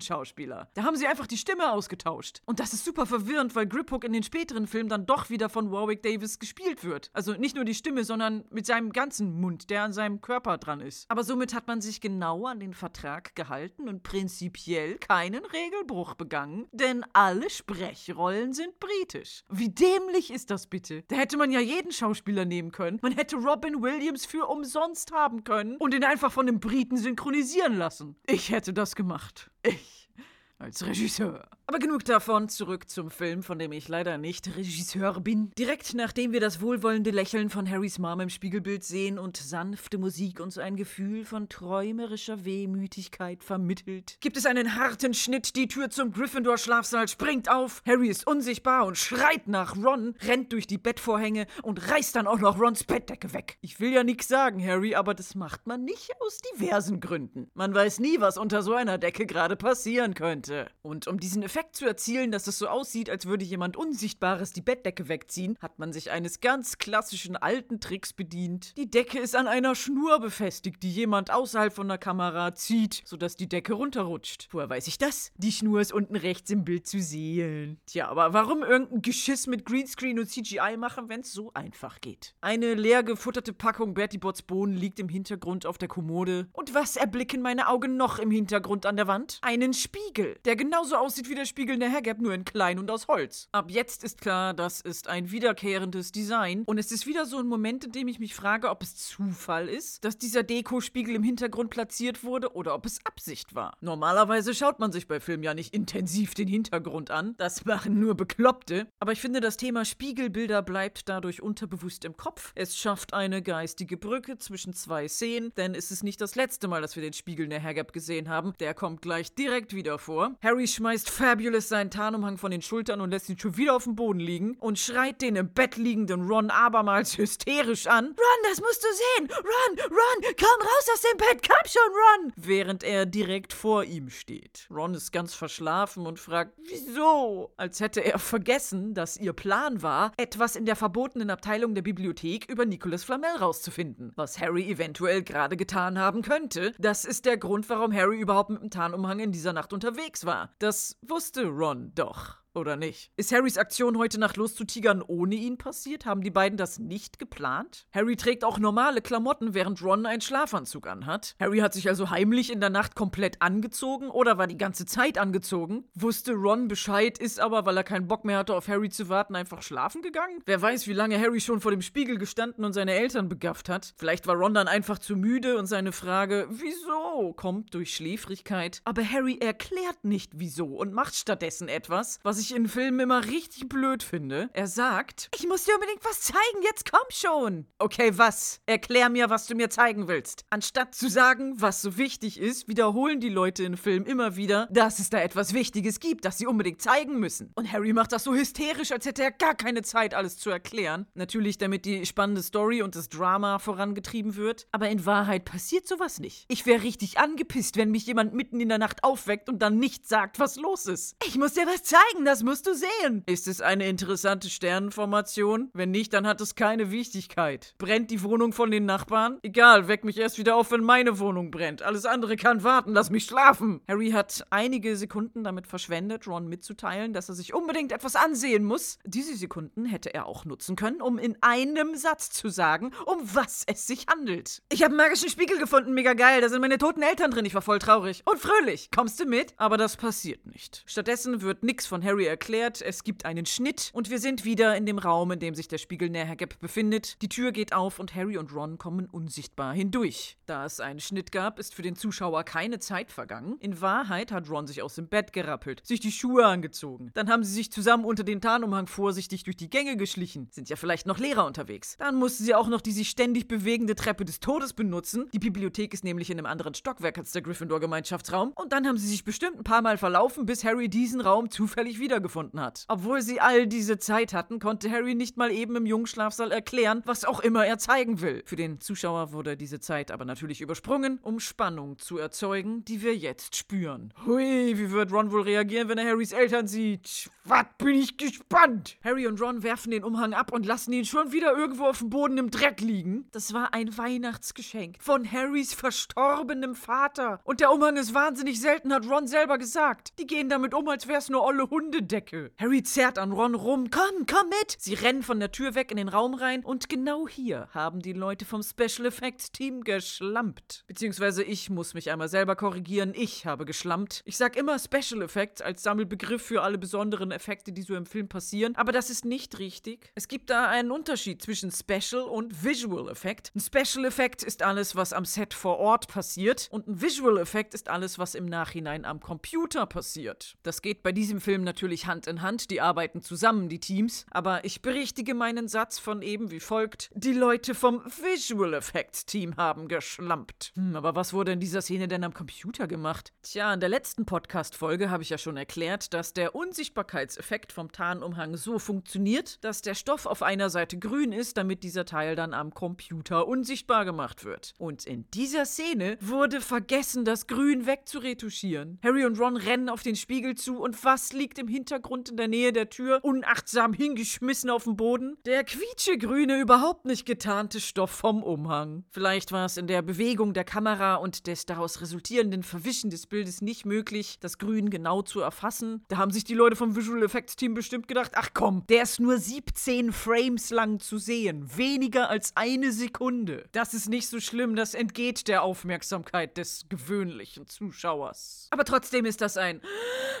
Schauspieler. Da haben sie einfach die Stimme ausgetauscht. Und das ist super verwirrend, weil Griphook in den späteren Filmen dann doch wieder von Warwick Davis gespielt wird. Also nicht nur die Stimme, sondern mit seinem ganzen Mund, der an seinem Körper dran ist. Aber somit hat man sich genau an den Vertrag gehalten und prinzipiell prinzipiell keinen Regelbruch begangen, denn alle Sprechrollen sind britisch. Wie dämlich ist das bitte? Da hätte man ja jeden Schauspieler nehmen können. Man hätte Robin Williams für umsonst haben können und ihn einfach von einem Briten synchronisieren lassen. Ich hätte das gemacht. Ich als Regisseur. Aber genug davon, zurück zum Film, von dem ich leider nicht Regisseur bin. Direkt nachdem wir das wohlwollende Lächeln von Harrys Mom im Spiegelbild sehen und sanfte Musik uns ein Gefühl von träumerischer Wehmütigkeit vermittelt, gibt es einen harten Schnitt, die Tür zum Gryffindor-Schlafsaal springt auf, Harry ist unsichtbar und schreit nach Ron, rennt durch die Bettvorhänge und reißt dann auch noch Rons Bettdecke weg. Ich will ja nichts sagen, Harry, aber das macht man nicht aus diversen Gründen. Man weiß nie, was unter so einer Decke gerade passieren könnte. Konnte. Und um diesen Effekt zu erzielen, dass es so aussieht, als würde jemand Unsichtbares die Bettdecke wegziehen, hat man sich eines ganz klassischen alten Tricks bedient. Die Decke ist an einer Schnur befestigt, die jemand außerhalb von der Kamera zieht, sodass die Decke runterrutscht. Woher weiß ich das? Die Schnur ist unten rechts im Bild zu sehen. Tja, aber warum irgendein Geschiss mit Greenscreen und CGI machen, wenn es so einfach geht? Eine leer gefutterte Packung Bertie Botts Bohnen liegt im Hintergrund auf der Kommode. Und was erblicken meine Augen noch im Hintergrund an der Wand? Einen Spiegel, der genauso aussieht wie der Spiegel in der Haggab, nur in klein und aus Holz. Ab jetzt ist klar, das ist ein wiederkehrendes Design. Und es ist wieder so ein Moment, in dem ich mich frage, ob es Zufall ist, dass dieser Dekospiegel im Hintergrund platziert wurde oder ob es Absicht war. Normalerweise schaut man sich bei Filmen ja nicht intensiv den Hintergrund an. Das machen nur Bekloppte. Aber ich finde, das Thema Spiegelbilder bleibt dadurch unterbewusst im Kopf. Es schafft eine geistige Brücke zwischen zwei Szenen, denn es ist nicht das letzte Mal, dass wir den Spiegel in der Haggab gesehen haben. Der kommt gleich direkt wieder vor. Harry schmeißt Fabulous seinen Tarnumhang von den Schultern und lässt ihn schon wieder auf dem Boden liegen und schreit den im Bett liegenden Ron abermals hysterisch an. Ron, das musst du sehen! Ron, Ron, komm raus aus dem Bett, komm schon, Ron! Während er direkt vor ihm steht. Ron ist ganz verschlafen und fragt, wieso? Als hätte er vergessen, dass ihr Plan war, etwas in der verbotenen Abteilung der Bibliothek über Nicolas Flamel rauszufinden. Was Harry eventuell gerade getan haben könnte. Das ist der Grund, warum Harry überhaupt mit dem Tarnumhang in dieser Nacht unterwegs war. Das wusste Ron doch. Oder nicht? Ist Harrys Aktion heute Nacht loszutigern ohne ihn passiert? Haben die beiden das nicht geplant? Harry trägt auch normale Klamotten, während Ron einen Schlafanzug anhat. Harry hat sich also heimlich in der Nacht komplett angezogen oder war die ganze Zeit angezogen? Wusste Ron Bescheid, ist aber, weil er keinen Bock mehr hatte, auf Harry zu warten, einfach schlafen gegangen? Wer weiß, wie lange Harry schon vor dem Spiegel gestanden und seine Eltern begafft hat. Vielleicht war Ron dann einfach zu müde und seine Frage, wieso, kommt durch Schläfrigkeit. Aber Harry erklärt nicht wieso und macht stattdessen etwas, was ich in Filmen immer richtig blöd finde. Er sagt, ich muss dir unbedingt was zeigen, jetzt komm schon. Okay, was? Erklär mir, was du mir zeigen willst. Anstatt zu sagen, was so wichtig ist, wiederholen die Leute in Filmen immer wieder, dass es da etwas Wichtiges gibt, das sie unbedingt zeigen müssen. Und Harry macht das so hysterisch, als hätte er gar keine Zeit, alles zu erklären. Natürlich, damit die spannende Story und das Drama vorangetrieben wird. Aber in Wahrheit passiert sowas nicht. Ich wäre richtig angepisst, wenn mich jemand mitten in der Nacht aufweckt und dann nicht sagt, was los ist. Ich muss dir was zeigen, das musst du sehen. Ist es eine interessante Sternenformation? Wenn nicht, dann hat es keine Wichtigkeit. Brennt die Wohnung von den Nachbarn? Egal, weck mich erst wieder auf, wenn meine Wohnung brennt. Alles andere kann warten, lass mich schlafen. Harry hat einige Sekunden damit verschwendet, Ron mitzuteilen, dass er sich unbedingt etwas ansehen muss. Diese Sekunden hätte er auch nutzen können, um in einem Satz zu sagen, um was es sich handelt. Ich habe einen magischen Spiegel gefunden, mega geil. Da sind meine toten Eltern drin. Ich war voll traurig und fröhlich. Kommst du mit? Aber das passiert nicht. Stattdessen wird nichts von Harry erklärt. Es gibt einen Schnitt und wir sind wieder in dem Raum, in dem sich der Spiegel näher Gap befindet. Die Tür geht auf und Harry und Ron kommen unsichtbar hindurch. Da es einen Schnitt gab, ist für den Zuschauer keine Zeit vergangen. In Wahrheit hat Ron sich aus dem Bett gerappelt, sich die Schuhe angezogen. Dann haben sie sich zusammen unter den Tarnumhang vorsichtig durch die Gänge geschlichen. Sind ja vielleicht noch Lehrer unterwegs. Dann mussten sie auch noch die sich ständig bewegende Treppe des Todes benutzen. Die Bibliothek ist nämlich in einem anderen Stockwerk als der Gryffindor-Gemeinschaftsraum. Und dann haben sie sich bestimmt ein paar Mal verlaufen, bis Harry diesen Raum zufällig wiedergefunden hat. Obwohl sie all diese Zeit hatten, konnte Harry nicht mal eben im Jungschlafsaal erklären, was auch immer er zeigen will. Für den Zuschauer wurde diese Zeit aber natürlich übersprungen, um Spannung zu erzeugen, die wir jetzt spüren. Hui, wie wird Ron wohl reagieren, wenn er Harrys Eltern sieht? Was bin ich gespannt? Harry und Ron werfen den Umhang ab und lassen ihn schon wieder irgendwo auf dem Boden im Dreck liegen. Das war ein Weihnachtsgeschenk von Harrys verstorbenem Vater. Und der Umhang ist wahnsinnig selten, hat Ron selber gesagt. Die gehen damit um, als wär's nur olle Hundedecke. Harry zerrt an Ron rum. Komm, komm mit! Sie rennen von der Tür weg in den Raum rein und genau hier haben die Leute vom Special Effects Team geschlampt. Beziehungsweise ich muss mich einmal selber korrigieren. Ich habe geschlampt. Ich sag immer Special Effects als Sammelbegriff für alle besonderen Effekte, die so im Film passieren. Aber das ist nicht richtig. Es gibt da einen Unterschied zwischen Special und Visual Effekt. Ein Special Effekt ist alles, was am Set vor Ort passiert. Und ein Visual Effekt ist alles, was im Nachhinein am Computer passiert. Das geht bei diesem Film natürlich natürlich Hand in Hand, die arbeiten zusammen, die Teams. Aber ich berichtige meinen Satz von eben wie folgt. Die Leute vom Visual Effects Team haben geschlampt. Hm, aber was wurde in dieser Szene denn am Computer gemacht? Tja, in der letzten Podcast-Folge habe ich ja schon erklärt, dass der Unsichtbarkeitseffekt vom Tarnumhang so funktioniert, dass der Stoff auf einer Seite grün ist, damit dieser Teil dann am Computer unsichtbar gemacht wird. Und in dieser Szene wurde vergessen, das Grün wegzuretuschieren. Harry und Ron rennen auf den Spiegel zu und was liegt im Hintergrund in der Nähe der Tür, unachtsam hingeschmissen auf den Boden? Der quietschegrüne, überhaupt nicht getarnte Stoff vom Umhang. Vielleicht war es in der Bewegung der Kamera und des daraus resultierenden Verwischen des Bildes nicht möglich, das Grün genau zu erfassen. Da haben sich die Leute vom Visual Effects Team bestimmt gedacht, ach komm, der ist nur 17 Frames lang zu sehen. Weniger als eine Sekunde. Das ist nicht so schlimm, das entgeht der Aufmerksamkeit des gewöhnlichen Zuschauers. Aber trotzdem ist das ein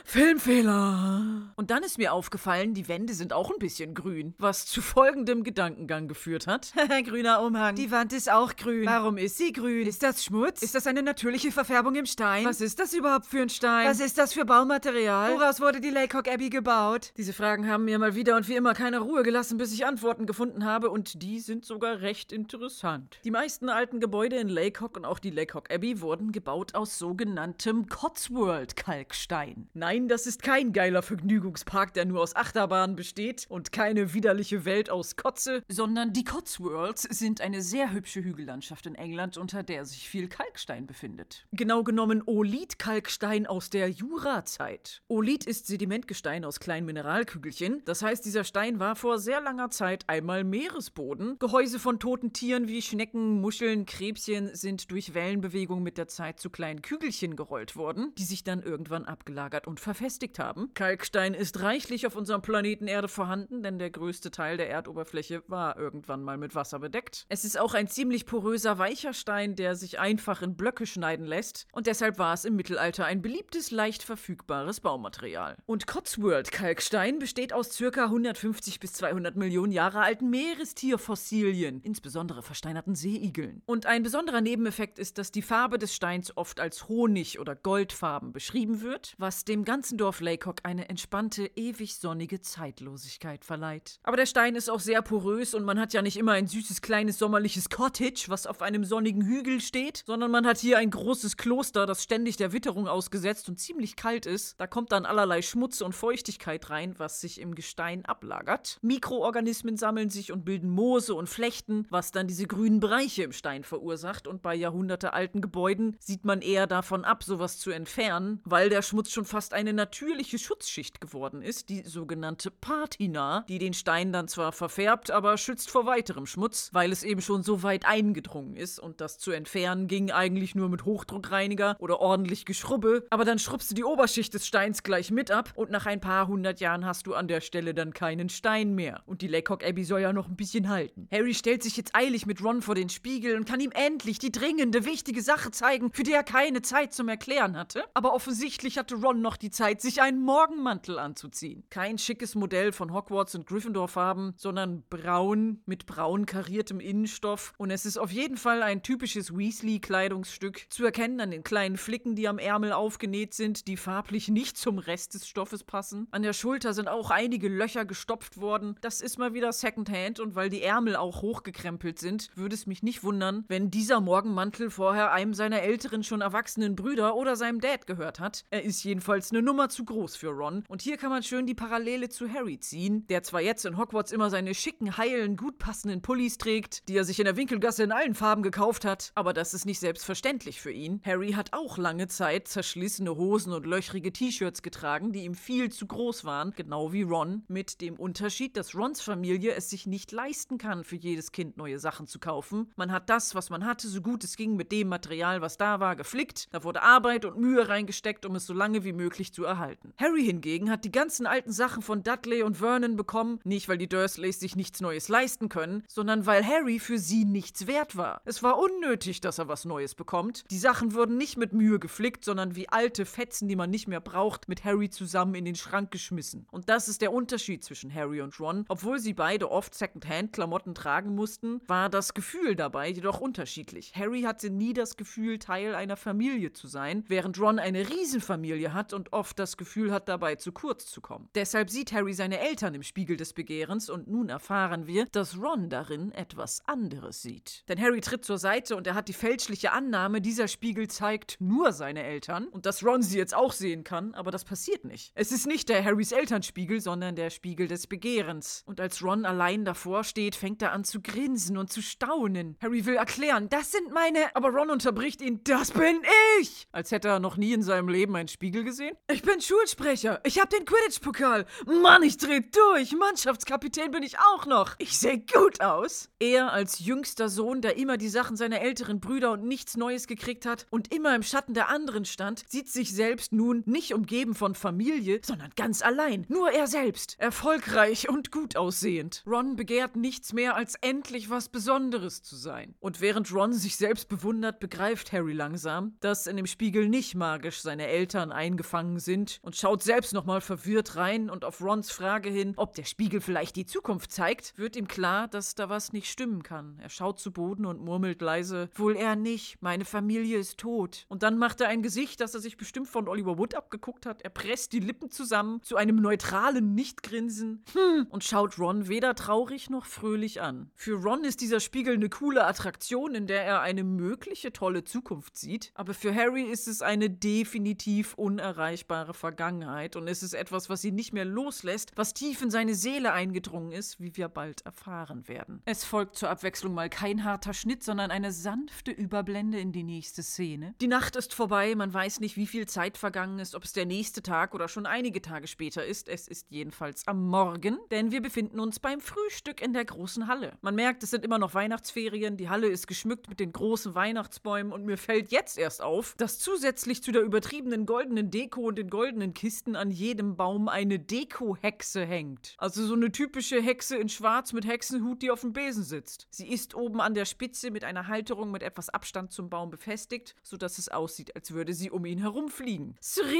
Filmfehler. Und dann ist mir aufgefallen, die Wände sind auch ein bisschen grün, was zu folgendem Gedankengang geführt hat. Grüner Umhang. Die Wand ist auch grün. Warum ist sie grün? Ist das Schmutz? Ist das eine natürliche Verfärbung im Stein? Was ist das überhaupt für ein Stein? Was ist das für Baumaterial? Woraus wurde die Laycock Abbey gebaut? Diese Fragen haben mir mal wieder und wie immer keine Ruhe gelassen, bis ich Antworten gefunden habe und die sind sogar recht interessant. Die meisten alten Gebäude in Laycock und auch die Laycock Abbey wurden gebaut aus sogenanntem Cotswold-Kalkstein. Nein, das ist kein geiler Vergnügungspark, der nur aus Achterbahnen besteht und keine widerliche Welt aus Kotze, sondern die Cotswolds sind eine sehr hübsche Hügellandschaft in England, unter der sich viel Kalkstein befindet. Genau genommen Olit-Kalkstein aus der Jurazeit. Olit ist Sedimentgestein aus kleinen Mineralkügelchen. Das heißt, dieser Stein war vor sehr langer Zeit einmal Meeresboden. Gehäuse von toten Tieren wie Schnecken, Muscheln, Krebschen sind durch Wellenbewegung mit der Zeit zu kleinen Kügelchen gerollt worden, die sich dann irgendwann abgelagert und verfestigt haben. Kalkstein ist reichlich auf unserem Planeten Erde vorhanden, denn der größte Teil der Erdoberfläche war irgendwann mal mit Wasser bedeckt. Es ist auch ein ziemlich poröser, weicher Stein, der sich einfach in Blöcke schneiden lässt und deshalb war es im Mittelalter ein beliebtes, leicht verfügbares Baumaterial. Und Cotswold-Kalkstein besteht aus ca. 150 bis 200 Millionen Jahre alten Meerestierfossilien, insbesondere versteinerten Seeigeln. Und ein besonderer Nebeneffekt ist, dass die Farbe des Steins oft als Honig- oder Goldfarben beschrieben wird, was dem ganzen Dorf Laycock eine entspannte, ewig sonnige Zeitlosigkeit verleiht. Aber der Stein ist auch sehr porös und man hat ja nicht immer ein süßes kleines sommerliches Cottage, was auf einem sonnigen Hügel steht, sondern man hat hier ein großes Kloster, das ständig der Witterung ausgesetzt und ziemlich kalt ist. Da kommt dann allerlei Schmutz und Feuchtigkeit rein, was sich im Gestein ablagert. Mikroorganismen sammeln sich und bilden Moose und Flechten, was dann diese grünen Bereiche im Stein verursacht und bei jahrhundertealten Gebäuden sieht man eher davon ab, sowas zu entfernen, weil der Schmutz schon fast eine natürliche Schutzschicht geworden ist, die sogenannte Patina, die den Stein dann zwar verfärbt, aber schützt vor weiterem Schmutz, weil es eben schon so weit eingedrungen ist und das zu entfernen ging eigentlich nur mit Hochdruckreiniger oder ordentlich Geschrubbe, aber dann schrubbst du die Oberschicht des Steins gleich mit ab und nach ein paar hundert Jahren hast du an der Stelle dann keinen Stein mehr. Und die Laycock Abbey soll ja noch ein bisschen halten. Harry stellt sich jetzt eilig mit Ron vor den Spiegel und kann ihm endlich die dringende, wichtige Sache zeigen, für die er keine Zeit zum Erklären hatte. Aber offensichtlich hatte Ron noch die Zeit, sich einen Morgenmantel anzuziehen. Kein schickes Modell von Hogwarts und Gryffindor-Farben, sondern braun mit braun kariertem Innenstoff. Und es ist auf jeden Fall ein typisches Weasley-Kleidungsstück. Zu erkennen an den kleinen Flicken, die am Ärmel aufgenäht sind, die farblich nicht zum Rest des Stoffes passen. An der Schulter sind auch einige Löcher gestopft worden. Das ist mal wieder Secondhand und weil die Ärmel auch hochgekrempelt sind, würde es mich nicht wundern, wenn dieser Morgenmantel vorher einem seiner älteren, schon erwachsenen Brüder oder seinem Dad gehört hat. Er ist jedenfalls eine Nummer zu groß für Ron. Und hier kann man schön die Parallele zu Harry ziehen, der zwar jetzt in Hogwarts immer seine schicken, heilen, gut passenden Pullis trägt, die er sich in der Winkelgasse in allen Farben gekauft hat, aber das ist nicht selbstverständlich für ihn. Harry hat auch lange Zeit zerschlissene Hosen und löchrige T-Shirts getragen, die ihm viel zu groß waren, genau wie Ron, mit dem Unterschied, dass Rons Familie es sich nicht leisten kann, für jedes Kind neue Sachen zu kaufen. Man hat das, was man hatte, so gut es ging, mit dem Material, was da war, geflickt. Da wurde Arbeit und Mühe reingesteckt, um es so lange wie möglich zu erhalten. Harry hingegen hat die ganzen alten Sachen von Dudley und Vernon bekommen, nicht weil die Dursleys sich nichts Neues leisten können, sondern weil Harry für sie nichts wert war. Es war unnötig, dass er was Neues bekommt. Die Sachen wurden nicht mit Mühe geflickt, sondern wie alte Fetzen, die man nicht mehr braucht, mit Harry zusammen in den Schrank geschmissen. Und das ist der Unterschied zwischen Harry und Ron. Obwohl sie beide oft Secondhand-Klamotten tragen mussten, war das Gefühl dabei jedoch unterschiedlich. Harry hatte nie das Gefühl, Teil einer Familie zu sein, während Ron eine Riesenfamilie hat und oft das Gefühl hat, dabei Zeit zu kurz zu kommen. Deshalb sieht Harry seine Eltern im Spiegel des Begehrens und nun erfahren wir, dass Ron darin etwas anderes sieht. Denn Harry tritt zur Seite und er hat die fälschliche Annahme, dieser Spiegel zeigt nur seine Eltern und dass Ron sie jetzt auch sehen kann, aber das passiert nicht. Es ist nicht der Harrys Elternspiegel, sondern der Spiegel des Begehrens. Und als Ron allein davor steht, fängt er an zu grinsen und zu staunen. Harry will erklären, das sind meine, aber Ron unterbricht ihn, das bin ich! Als hätte er noch nie in seinem Leben einen Spiegel gesehen. Ich bin Schulsprecher, ich hab den Quidditch-Pokal. Mann, ich dreh durch, Mannschaftskapitän bin ich auch noch. Ich sehe gut aus. Er als jüngster Sohn, der immer die Sachen seiner älteren Brüder und nichts Neues gekriegt hat und immer im Schatten der anderen stand, sieht sich selbst nun nicht umgeben von Familie, sondern ganz allein. Nur er selbst. Erfolgreich und gut aussehend. Ron begehrt nichts mehr, als endlich was Besonderes zu sein. Und während Ron sich selbst bewundert, begreift Harry langsam, dass in dem Spiegel nicht magisch seine Eltern eingefangen sind und schaut selbst nochmal verwirrt rein und auf Rons Frage hin, ob der Spiegel vielleicht die Zukunft zeigt, wird ihm klar, dass da was nicht stimmen kann. Er schaut zu Boden und murmelt leise, wohl er nicht, meine Familie ist tot. Und dann macht er ein Gesicht, das er sich bestimmt von Oliver Wood abgeguckt hat. Er presst die Lippen zusammen zu einem neutralen Nichtgrinsen hm, und schaut Ron weder traurig noch fröhlich an. Für Ron ist dieser Spiegel eine coole Attraktion, in der er eine mögliche tolle Zukunft sieht, aber für Harry ist es eine definitiv unerreichbare Vergangenheit und es ist etwas, was ihn nicht mehr loslässt, was tief in seine Seele eingedrungen ist, wie wir bald erfahren werden. Es folgt zur Abwechslung mal kein harter Schnitt, sondern eine sanfte Überblende in die nächste Szene. Die Nacht ist vorbei, man weiß nicht, wie viel Zeit vergangen ist, ob es der nächste Tag oder schon einige Tage später ist. Es ist jedenfalls am Morgen, denn wir befinden uns beim Frühstück in der großen Halle. Man merkt, es sind immer noch Weihnachtsferien, die Halle ist geschmückt mit den großen Weihnachtsbäumen und mir fällt jetzt erst auf, dass zusätzlich zu der übertriebenen goldenen Deko und den goldenen Kisten an jedem Baum eine Deko-Hexe hängt. Also so eine typische Hexe in Schwarz mit Hexenhut, die auf dem Besen sitzt. Sie ist oben an der Spitze mit einer Halterung mit etwas Abstand zum Baum befestigt, sodass es aussieht, als würde sie um ihn herumfliegen. Cyril?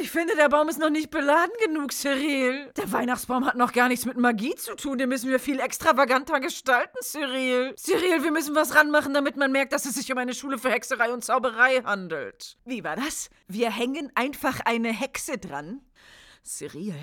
Ich finde, der Baum ist noch nicht beladen genug, Cyril. Der Weihnachtsbaum hat noch gar nichts mit Magie zu tun. Den müssen wir viel extravaganter gestalten, Cyril. Cyril, wir müssen was ranmachen, damit man merkt, dass es sich um eine Schule für Hexerei und Zauberei handelt. Wie war das? Wir hängen einfach eine Hexe dran? Cyril,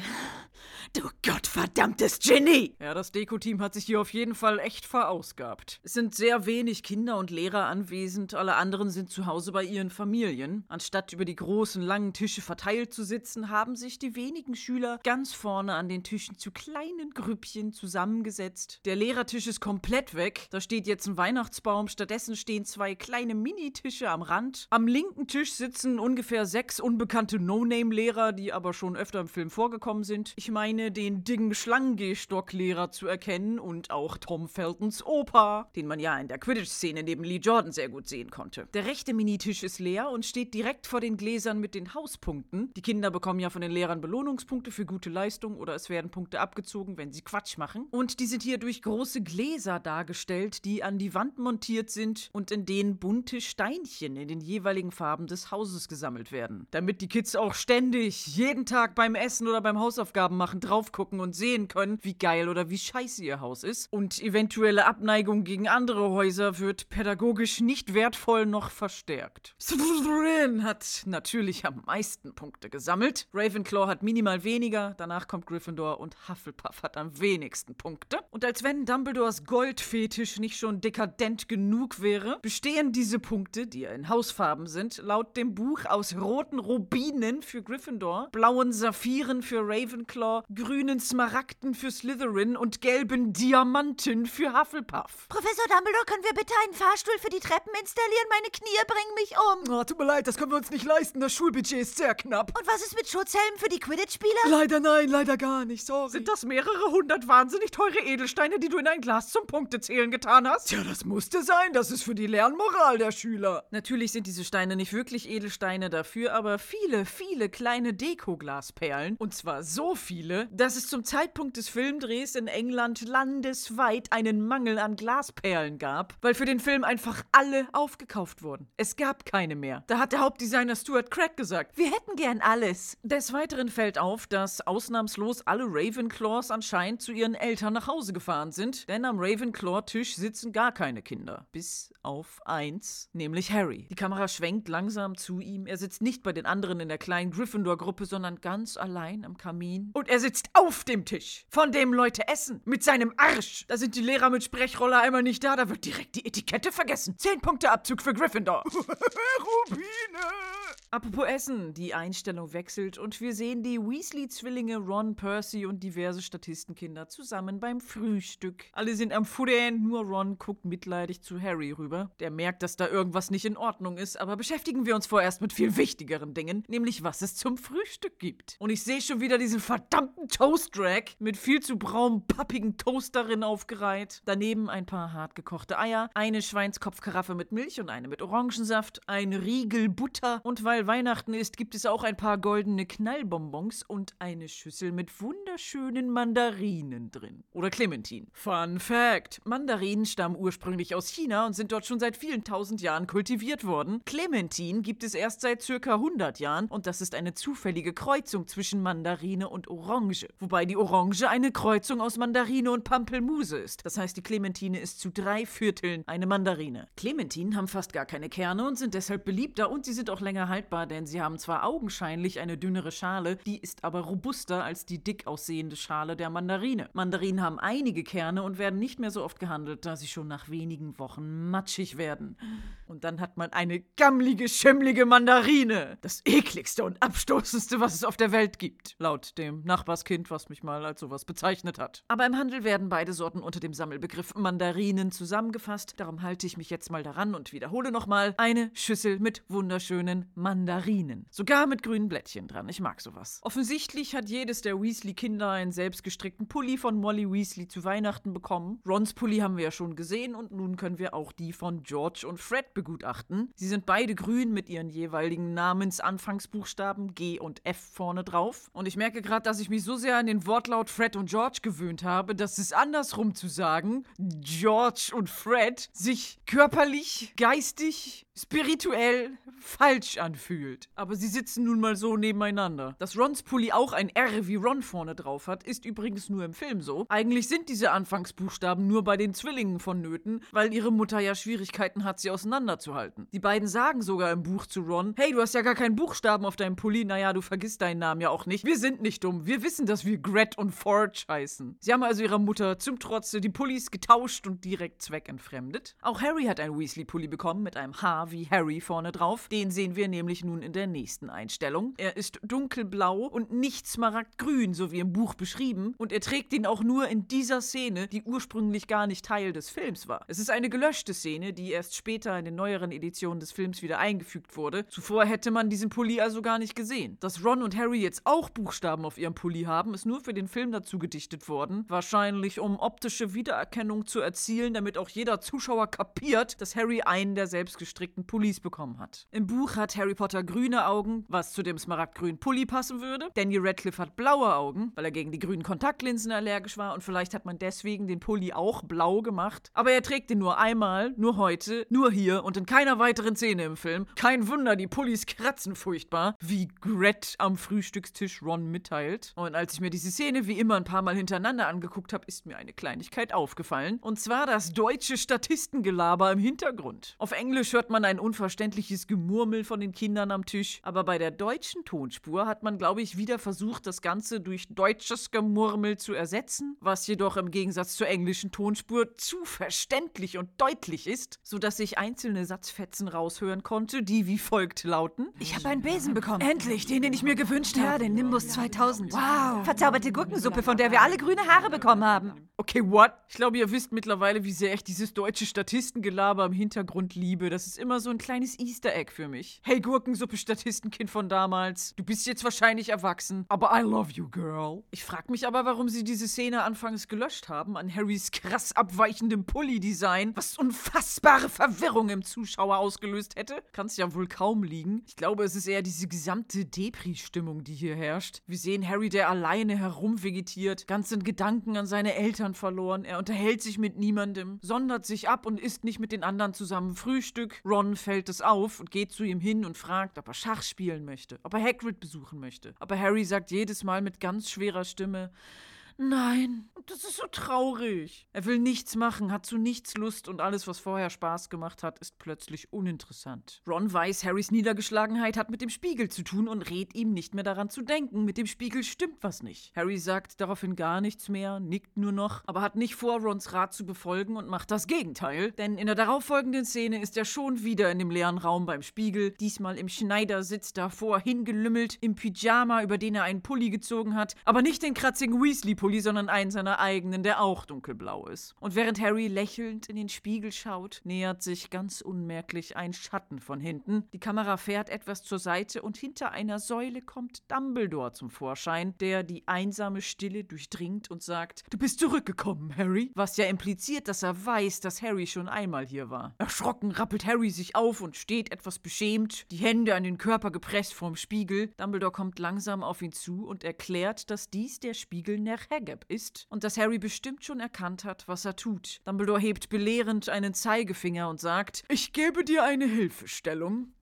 du gottverdammtes Genie! Ja, das Deko-Team hat sich hier auf jeden Fall echt verausgabt. Es sind sehr wenig Kinder und Lehrer anwesend, alle anderen sind zu Hause bei ihren Familien. Anstatt über die großen, langen Tische verteilt zu sitzen, haben sich die wenigen Schüler ganz vorne an den Tischen zu kleinen Grüppchen zusammengesetzt. Der Lehrertisch ist komplett weg. Da steht jetzt ein Weihnachtsbaum, stattdessen stehen zwei kleine Mini-Tische am Rand. Am linken Tisch sitzen ungefähr sechs unbekannte No-Name-Lehrer, die aber schon öfter im Film vorgekommen sind. Ich meine, den dicken Schlangengehstocklehrer zu erkennen und auch Tom Feltons Opa, den man ja in der Quidditch-Szene neben Lee Jordan sehr gut sehen konnte. Der rechte Minitisch ist leer und steht direkt vor den Gläsern mit den Hauspunkten. Die Kinder bekommen ja von den Lehrern Belohnungspunkte für gute Leistung oder es werden Punkte abgezogen, wenn sie Quatsch machen. Und die sind hier durch große Gläser dargestellt, die an die Wand montiert sind und in denen bunte Steinchen in den jeweiligen Farben des Hauses gesammelt werden. Damit die Kids auch ständig, jeden Tag beim Essen oder beim Hausaufgaben machen drauf gucken und sehen können, wie geil oder wie scheiße ihr Haus ist. Und eventuelle Abneigung gegen andere Häuser wird pädagogisch nicht wertvoll noch verstärkt. Slytherin hat natürlich am meisten Punkte gesammelt. Ravenclaw hat minimal weniger, danach kommt Gryffindor und Hufflepuff hat am wenigsten Punkte. Und als wenn Dumbledores Goldfetisch nicht schon dekadent genug wäre, bestehen diese Punkte, die ja in Hausfarben sind, laut dem Buch aus roten Rubinen für Gryffindor, blauen Saphiren für Ravenclaw, grünen Smaragden für Slytherin und gelben Diamanten für Hufflepuff.
Professor Dumbledore, können wir bitte einen Fahrstuhl für die Treppen installieren? Meine Knie bringen mich um.
Oh, tut mir leid, das können wir uns nicht leisten. Das Schulbudget ist sehr knapp.
Und was ist mit Schutzhelmen für die Quidditch-Spieler?
Leider nein, leider gar nicht. Sorry.
Sind das mehrere hundert wahnsinnig teure Edelsteine, die du in ein Glas zum Punktezählen getan hast?
Tja, das musste sein. Das ist für die Lernmoral der Schüler.
Natürlich sind diese Steine nicht wirklich Edelsteine, dafür aber viele, viele kleine Dekoglasperlen. Und zwar so viele, dass es zum Zeitpunkt des Filmdrehs in England landesweit einen Mangel an Glasperlen gab, weil für den Film einfach alle aufgekauft wurden. Es gab keine mehr. Da hat der Hauptdesigner Stuart Craig gesagt,
Wir hätten gern alles.
des Weiteren fällt auf, dass ausnahmslos alle Ravenclaws anscheinend zu ihren Eltern nach Hause gefahren sind, denn am Ravenclaw-Tisch sitzen gar keine Kinder. Bis auf eins, nämlich Harry. Die Kamera schwenkt langsam zu ihm. Er sitzt nicht bei den anderen in der kleinen Gryffindor-Gruppe, sondern ganz allein am Kamin. Und er sitzt auf dem Tisch, von dem Leute essen, mit seinem Arsch. Da sind die Lehrer mit Sprechroller einmal nicht da, da wird direkt die Etikette vergessen. Zehn Punkte Abzug für Gryffindor.
Rubine!
Apropos Essen, die Einstellung wechselt und wir sehen die Weasley-Zwillinge Ron, Percy und diverse Statistenkinder zusammen beim Frühstück. Alle sind am Futtern, nur Ron guckt mitleidig zu Harry rüber. Der merkt, dass da irgendwas nicht in Ordnung ist, aber beschäftigen wir uns vorerst mit viel wichtigeren Dingen, nämlich was es zum Frühstück gibt. Und ich sehe schon wieder diesen verdammten Toast-Rack mit viel zu braunem, pappigen Toast darin aufgereiht. Daneben ein paar hart gekochte Eier, eine Schweinskopfkaraffe mit Milch und eine mit Orangensaft, ein Riegel Butter und weil Weihnachten ist, gibt es auch ein paar goldene Knallbonbons und eine Schüssel mit wunderschönen Mandarinen drin. Oder Clementine. Fun Fact: Mandarinen stammen ursprünglich aus China und sind dort schon seit vielen tausend Jahren kultiviert worden. Clementine gibt es erst seit circa 100 Jahren und das ist eine zufällige Kreuzung zwischen Mandarine und Orange. Wobei die Orange eine Kreuzung aus Mandarine und Pampelmuse ist. Das heißt, die Clementine ist zu drei Vierteln eine Mandarine. Clementinen haben fast gar keine Kerne und sind deshalb beliebter und sie sind auch länger haltbar, denn sie haben zwar augenscheinlich eine dünnere Schale, die ist aber robuster als die dick aussehende Schale der Mandarine. Mandarinen haben einige Kerne und werden nicht mehr so oft gehandelt, da sie schon nach wenigen Wochen matschig werden. Und dann hat man eine gammlige, schimmlige Mandarine. Das ekligste und abstoßendste, was es auf der Welt gibt. Laut dem Nachbarskind, was mich mal als sowas bezeichnet hat. Aber im Handel werden beide Sorten unter dem Sammelbegriff Mandarinen zusammengefasst. Darum halte ich mich jetzt mal daran und wiederhole nochmal. Eine Schüssel mit wunderschönen Mandarinen. Sogar mit grünen Blättchen dran. Ich mag sowas. Offensichtlich hat jedes der Weasley-Kinder einen selbstgestrickten Pulli von Molly Weasley zu Weihnachten bekommen. Rons Pulli haben wir ja schon gesehen und nun können wir auch die von George und Fred begutachten. Sie sind beide grün mit ihren jeweiligen Namensanfangsbuchstaben G und F vorne drauf. Und ich merke gerade, dass ich mich so sehr an den Wortlaut Fred und George gewöhnt habe, dass es andersrum zu sagen, George und Fred, sich körperlich, geistig, spirituell falsch anfühlt. Aber sie sitzen nun mal so nebeneinander. Dass Rons Pulli auch ein R wie Ron vorne drauf hat, ist übrigens nur im Film so. Eigentlich sind diese Anfangsbuchstaben nur bei den Zwillingen vonnöten, weil ihre Mutter ja Schwierigkeiten hat, sie auseinanderzuhalten. Die beiden sagen sogar im Buch zu Ron, hey, du hast ja gar keinen Buchstaben auf deinem Pulli, naja, du vergisst deinen Namen ja auch nicht. Wir sind nicht dumm, wir wissen, dass wir Gret und Forge heißen. Sie haben also ihrer Mutter zum Trotze die Pullis getauscht und direkt zweckentfremdet. Auch Harry hat ein Weasley-Pulli bekommen mit einem H wie Harry vorne drauf. Den sehen wir nämlich nun in der nächsten Einstellung. Er ist dunkelblau und nicht smaragdgrün, so wie im Buch beschrieben. Und er trägt ihn auch nur in dieser Szene, die ursprünglich gar nicht Teil des Films war. Es ist eine gelöschte Szene, die erst später in den neueren Editionen des Films wieder eingefügt wurde. Zuvor hätte man diesen Pulli also gar nicht gesehen. Dass Ron und Harry jetzt auch Buchstaben auf ihrem Pulli haben, ist nur für den Film dazu gedichtet worden. Wahrscheinlich um optische Wiedererkennung zu erzielen, damit auch jeder Zuschauer kapiert, dass Harry einen der selbstgestrickten Pullis bekommen hat. Im Buch hat Harry Potter grüne Augen, was zu dem smaragdgrünen Pulli passen würde. Daniel Radcliffe hat blaue Augen, weil er gegen die grünen Kontaktlinsen allergisch war und vielleicht hat man deswegen den Pulli auch blau gemacht. Aber er trägt ihn nur einmal, nur heute, nur hier und in keiner weiteren Szene im Film. Kein Wunder, die Pullis kratzen furchtbar, wie Gret am Frühstückstisch Ron mitteilt. Und als ich mir diese Szene wie immer ein paar Mal hintereinander angeguckt habe, ist mir eine Kleinigkeit aufgefallen. Und zwar das deutsche Statistengelaber im Hintergrund. Auf Englisch hört man ein unverständliches Gemurmel von den Kindern am Tisch, aber bei der deutschen Tonspur hat man, glaube ich, wieder versucht, das Ganze durch deutsches Gemurmel zu ersetzen, was jedoch im Gegensatz zur englischen Tonspur zu verständlich und deutlich ist, sodass ich einzelne Satzfetzen raushören konnte, die wie folgt lauten.
Ich habe einen Besen bekommen.
Endlich, den, den ich mir gewünscht
Ja, den Nimbus 2000. Wow. Verzauberte Gurkensuppe, von der wir alle grüne Haare bekommen haben.
Okay, what? Ich glaube, ihr wisst mittlerweile, wie sehr ich dieses deutsche Statistengelaber im Hintergrund liebe. Das ist immer so ein kleines Easter Egg für mich. Hey, Gurkensuppe Statistenkind von damals. Du bist jetzt wahrscheinlich erwachsen, aber I love you, girl. Ich frage mich aber, warum sie diese Szene anfangs gelöscht haben an Harrys krass abweichendem Pulli-Design, was unfassbare Verwirrung im Zuschauer ausgelöst hätte. Kann es ja wohl kaum liegen. Ich glaube, es ist eher diese gesamte Depri-Stimmung, die hier herrscht. Wir sehen Harry, der alleine herumvegetiert, ganz in Gedanken an seine Eltern verloren. Er unterhält sich mit niemandem, sondert sich ab und isst nicht mit den anderen zusammen Frühstück. Ron fällt es auf und geht zu ihm hin und fragt, ob er Schach spielen möchte, ob er Hagrid besuchen möchte. Aber Harry sagt jedes Mal mit ganz schwerer Stimme, Nein. Das ist so traurig. Er will nichts machen, hat zu nichts Lust und alles, was vorher Spaß gemacht hat, ist plötzlich uninteressant. Ron weiß, Harrys Niedergeschlagenheit hat mit dem Spiegel zu tun und rät ihm nicht mehr daran zu denken. Mit dem Spiegel stimmt was nicht. Harry sagt daraufhin gar nichts mehr, nickt nur noch, aber hat nicht vor, Rons Rat zu befolgen und macht das Gegenteil. Denn in der darauffolgenden Szene ist er schon wieder in dem leeren Raum beim Spiegel, diesmal im Schneidersitz davor, hingelümmelt, im Pyjama, über den er einen Pulli gezogen hat, aber nicht den kratzigen Weasley-Pulli, sondern einen seiner eigenen, der auch dunkelblau ist. Und während Harry lächelnd in den Spiegel schaut, nähert sich ganz unmerklich ein Schatten von hinten. Die Kamera fährt etwas zur Seite und hinter einer Säule kommt Dumbledore zum Vorschein, der die einsame Stille durchdringt und sagt: Du bist zurückgekommen, Harry. Was ja impliziert, dass er weiß, dass Harry schon einmal hier war. Erschrocken rappelt Harry sich auf und steht etwas beschämt, die Hände an den Körper gepresst vorm Spiegel. Dumbledore kommt langsam auf ihn zu und erklärt, dass dies der Spiegel Nerhageb ist und dass Harry bestimmt schon erkannt hat, was er tut. Dumbledore hebt belehrend einen Zeigefinger und sagt: Ich gebe dir eine Hilfestellung.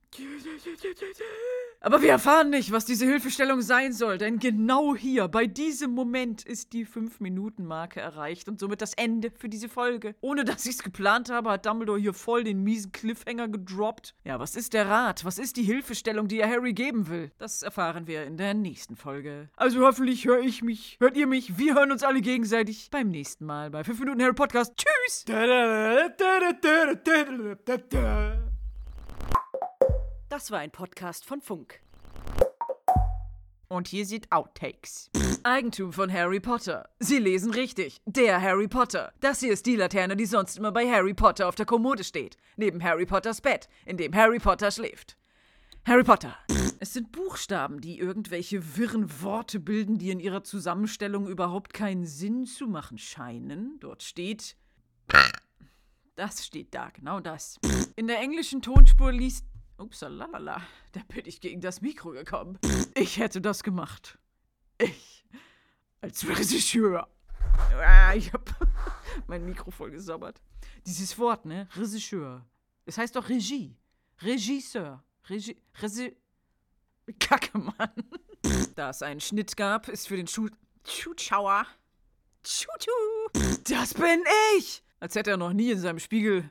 Aber wir erfahren nicht, was diese Hilfestellung sein soll, denn genau hier, bei diesem Moment, ist die 5-Minuten-Marke erreicht und somit das Ende für diese Folge. Ohne dass ich es geplant habe, hat Dumbledore hier voll den miesen Cliffhanger gedroppt. Ja, was ist der Rat? Was ist die Hilfestellung, die er Harry geben will? Das erfahren wir in der nächsten Folge. Also hoffentlich höre ich mich, hört ihr mich, wir hören uns alle gegenseitig beim nächsten Mal bei 5 Minuten Harry Podcast. Tschüss! Das war ein Podcast von Funk. Und hier sind Outtakes. Eigentum von Harry Potter. Sie lesen richtig. Der Harry Potter. Das hier ist die Laterne, die sonst immer bei Harry Potter auf der Kommode steht. Neben Harry Potters Bett, in dem Harry Potter schläft. Harry Potter. Es sind Buchstaben, die irgendwelche wirren Worte bilden, die in ihrer Zusammenstellung überhaupt keinen Sinn zu machen scheinen. Dort steht. Das steht da, genau das. In der englischen Tonspur liest Upsalalala, da bin ich gegen das Mikro gekommen. Ich hätte das gemacht. Ich. Als Regisseur. Ah, ich hab mein Mikro voll gesabbert. Dieses Wort, ne? Regisseur. Es heißt doch Regie. Regisseur. Regie. Resi. Kacke, Mann. Da es einen Schnitt gab, ist für den Schu Zuschauer. Tschu Das bin ich! Als hätte er noch nie in seinem Spiegel.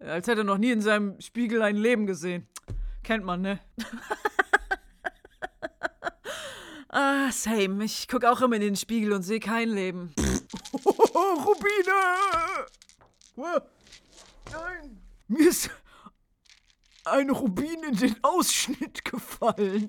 Als hätte er noch nie in seinem Spiegel ein Leben gesehen. Kennt man, ne? ah, same. Ich guck auch immer in den Spiegel und sehe kein Leben.
Oh, Rubine! Nein! Mir ist ein Rubin in den Ausschnitt gefallen.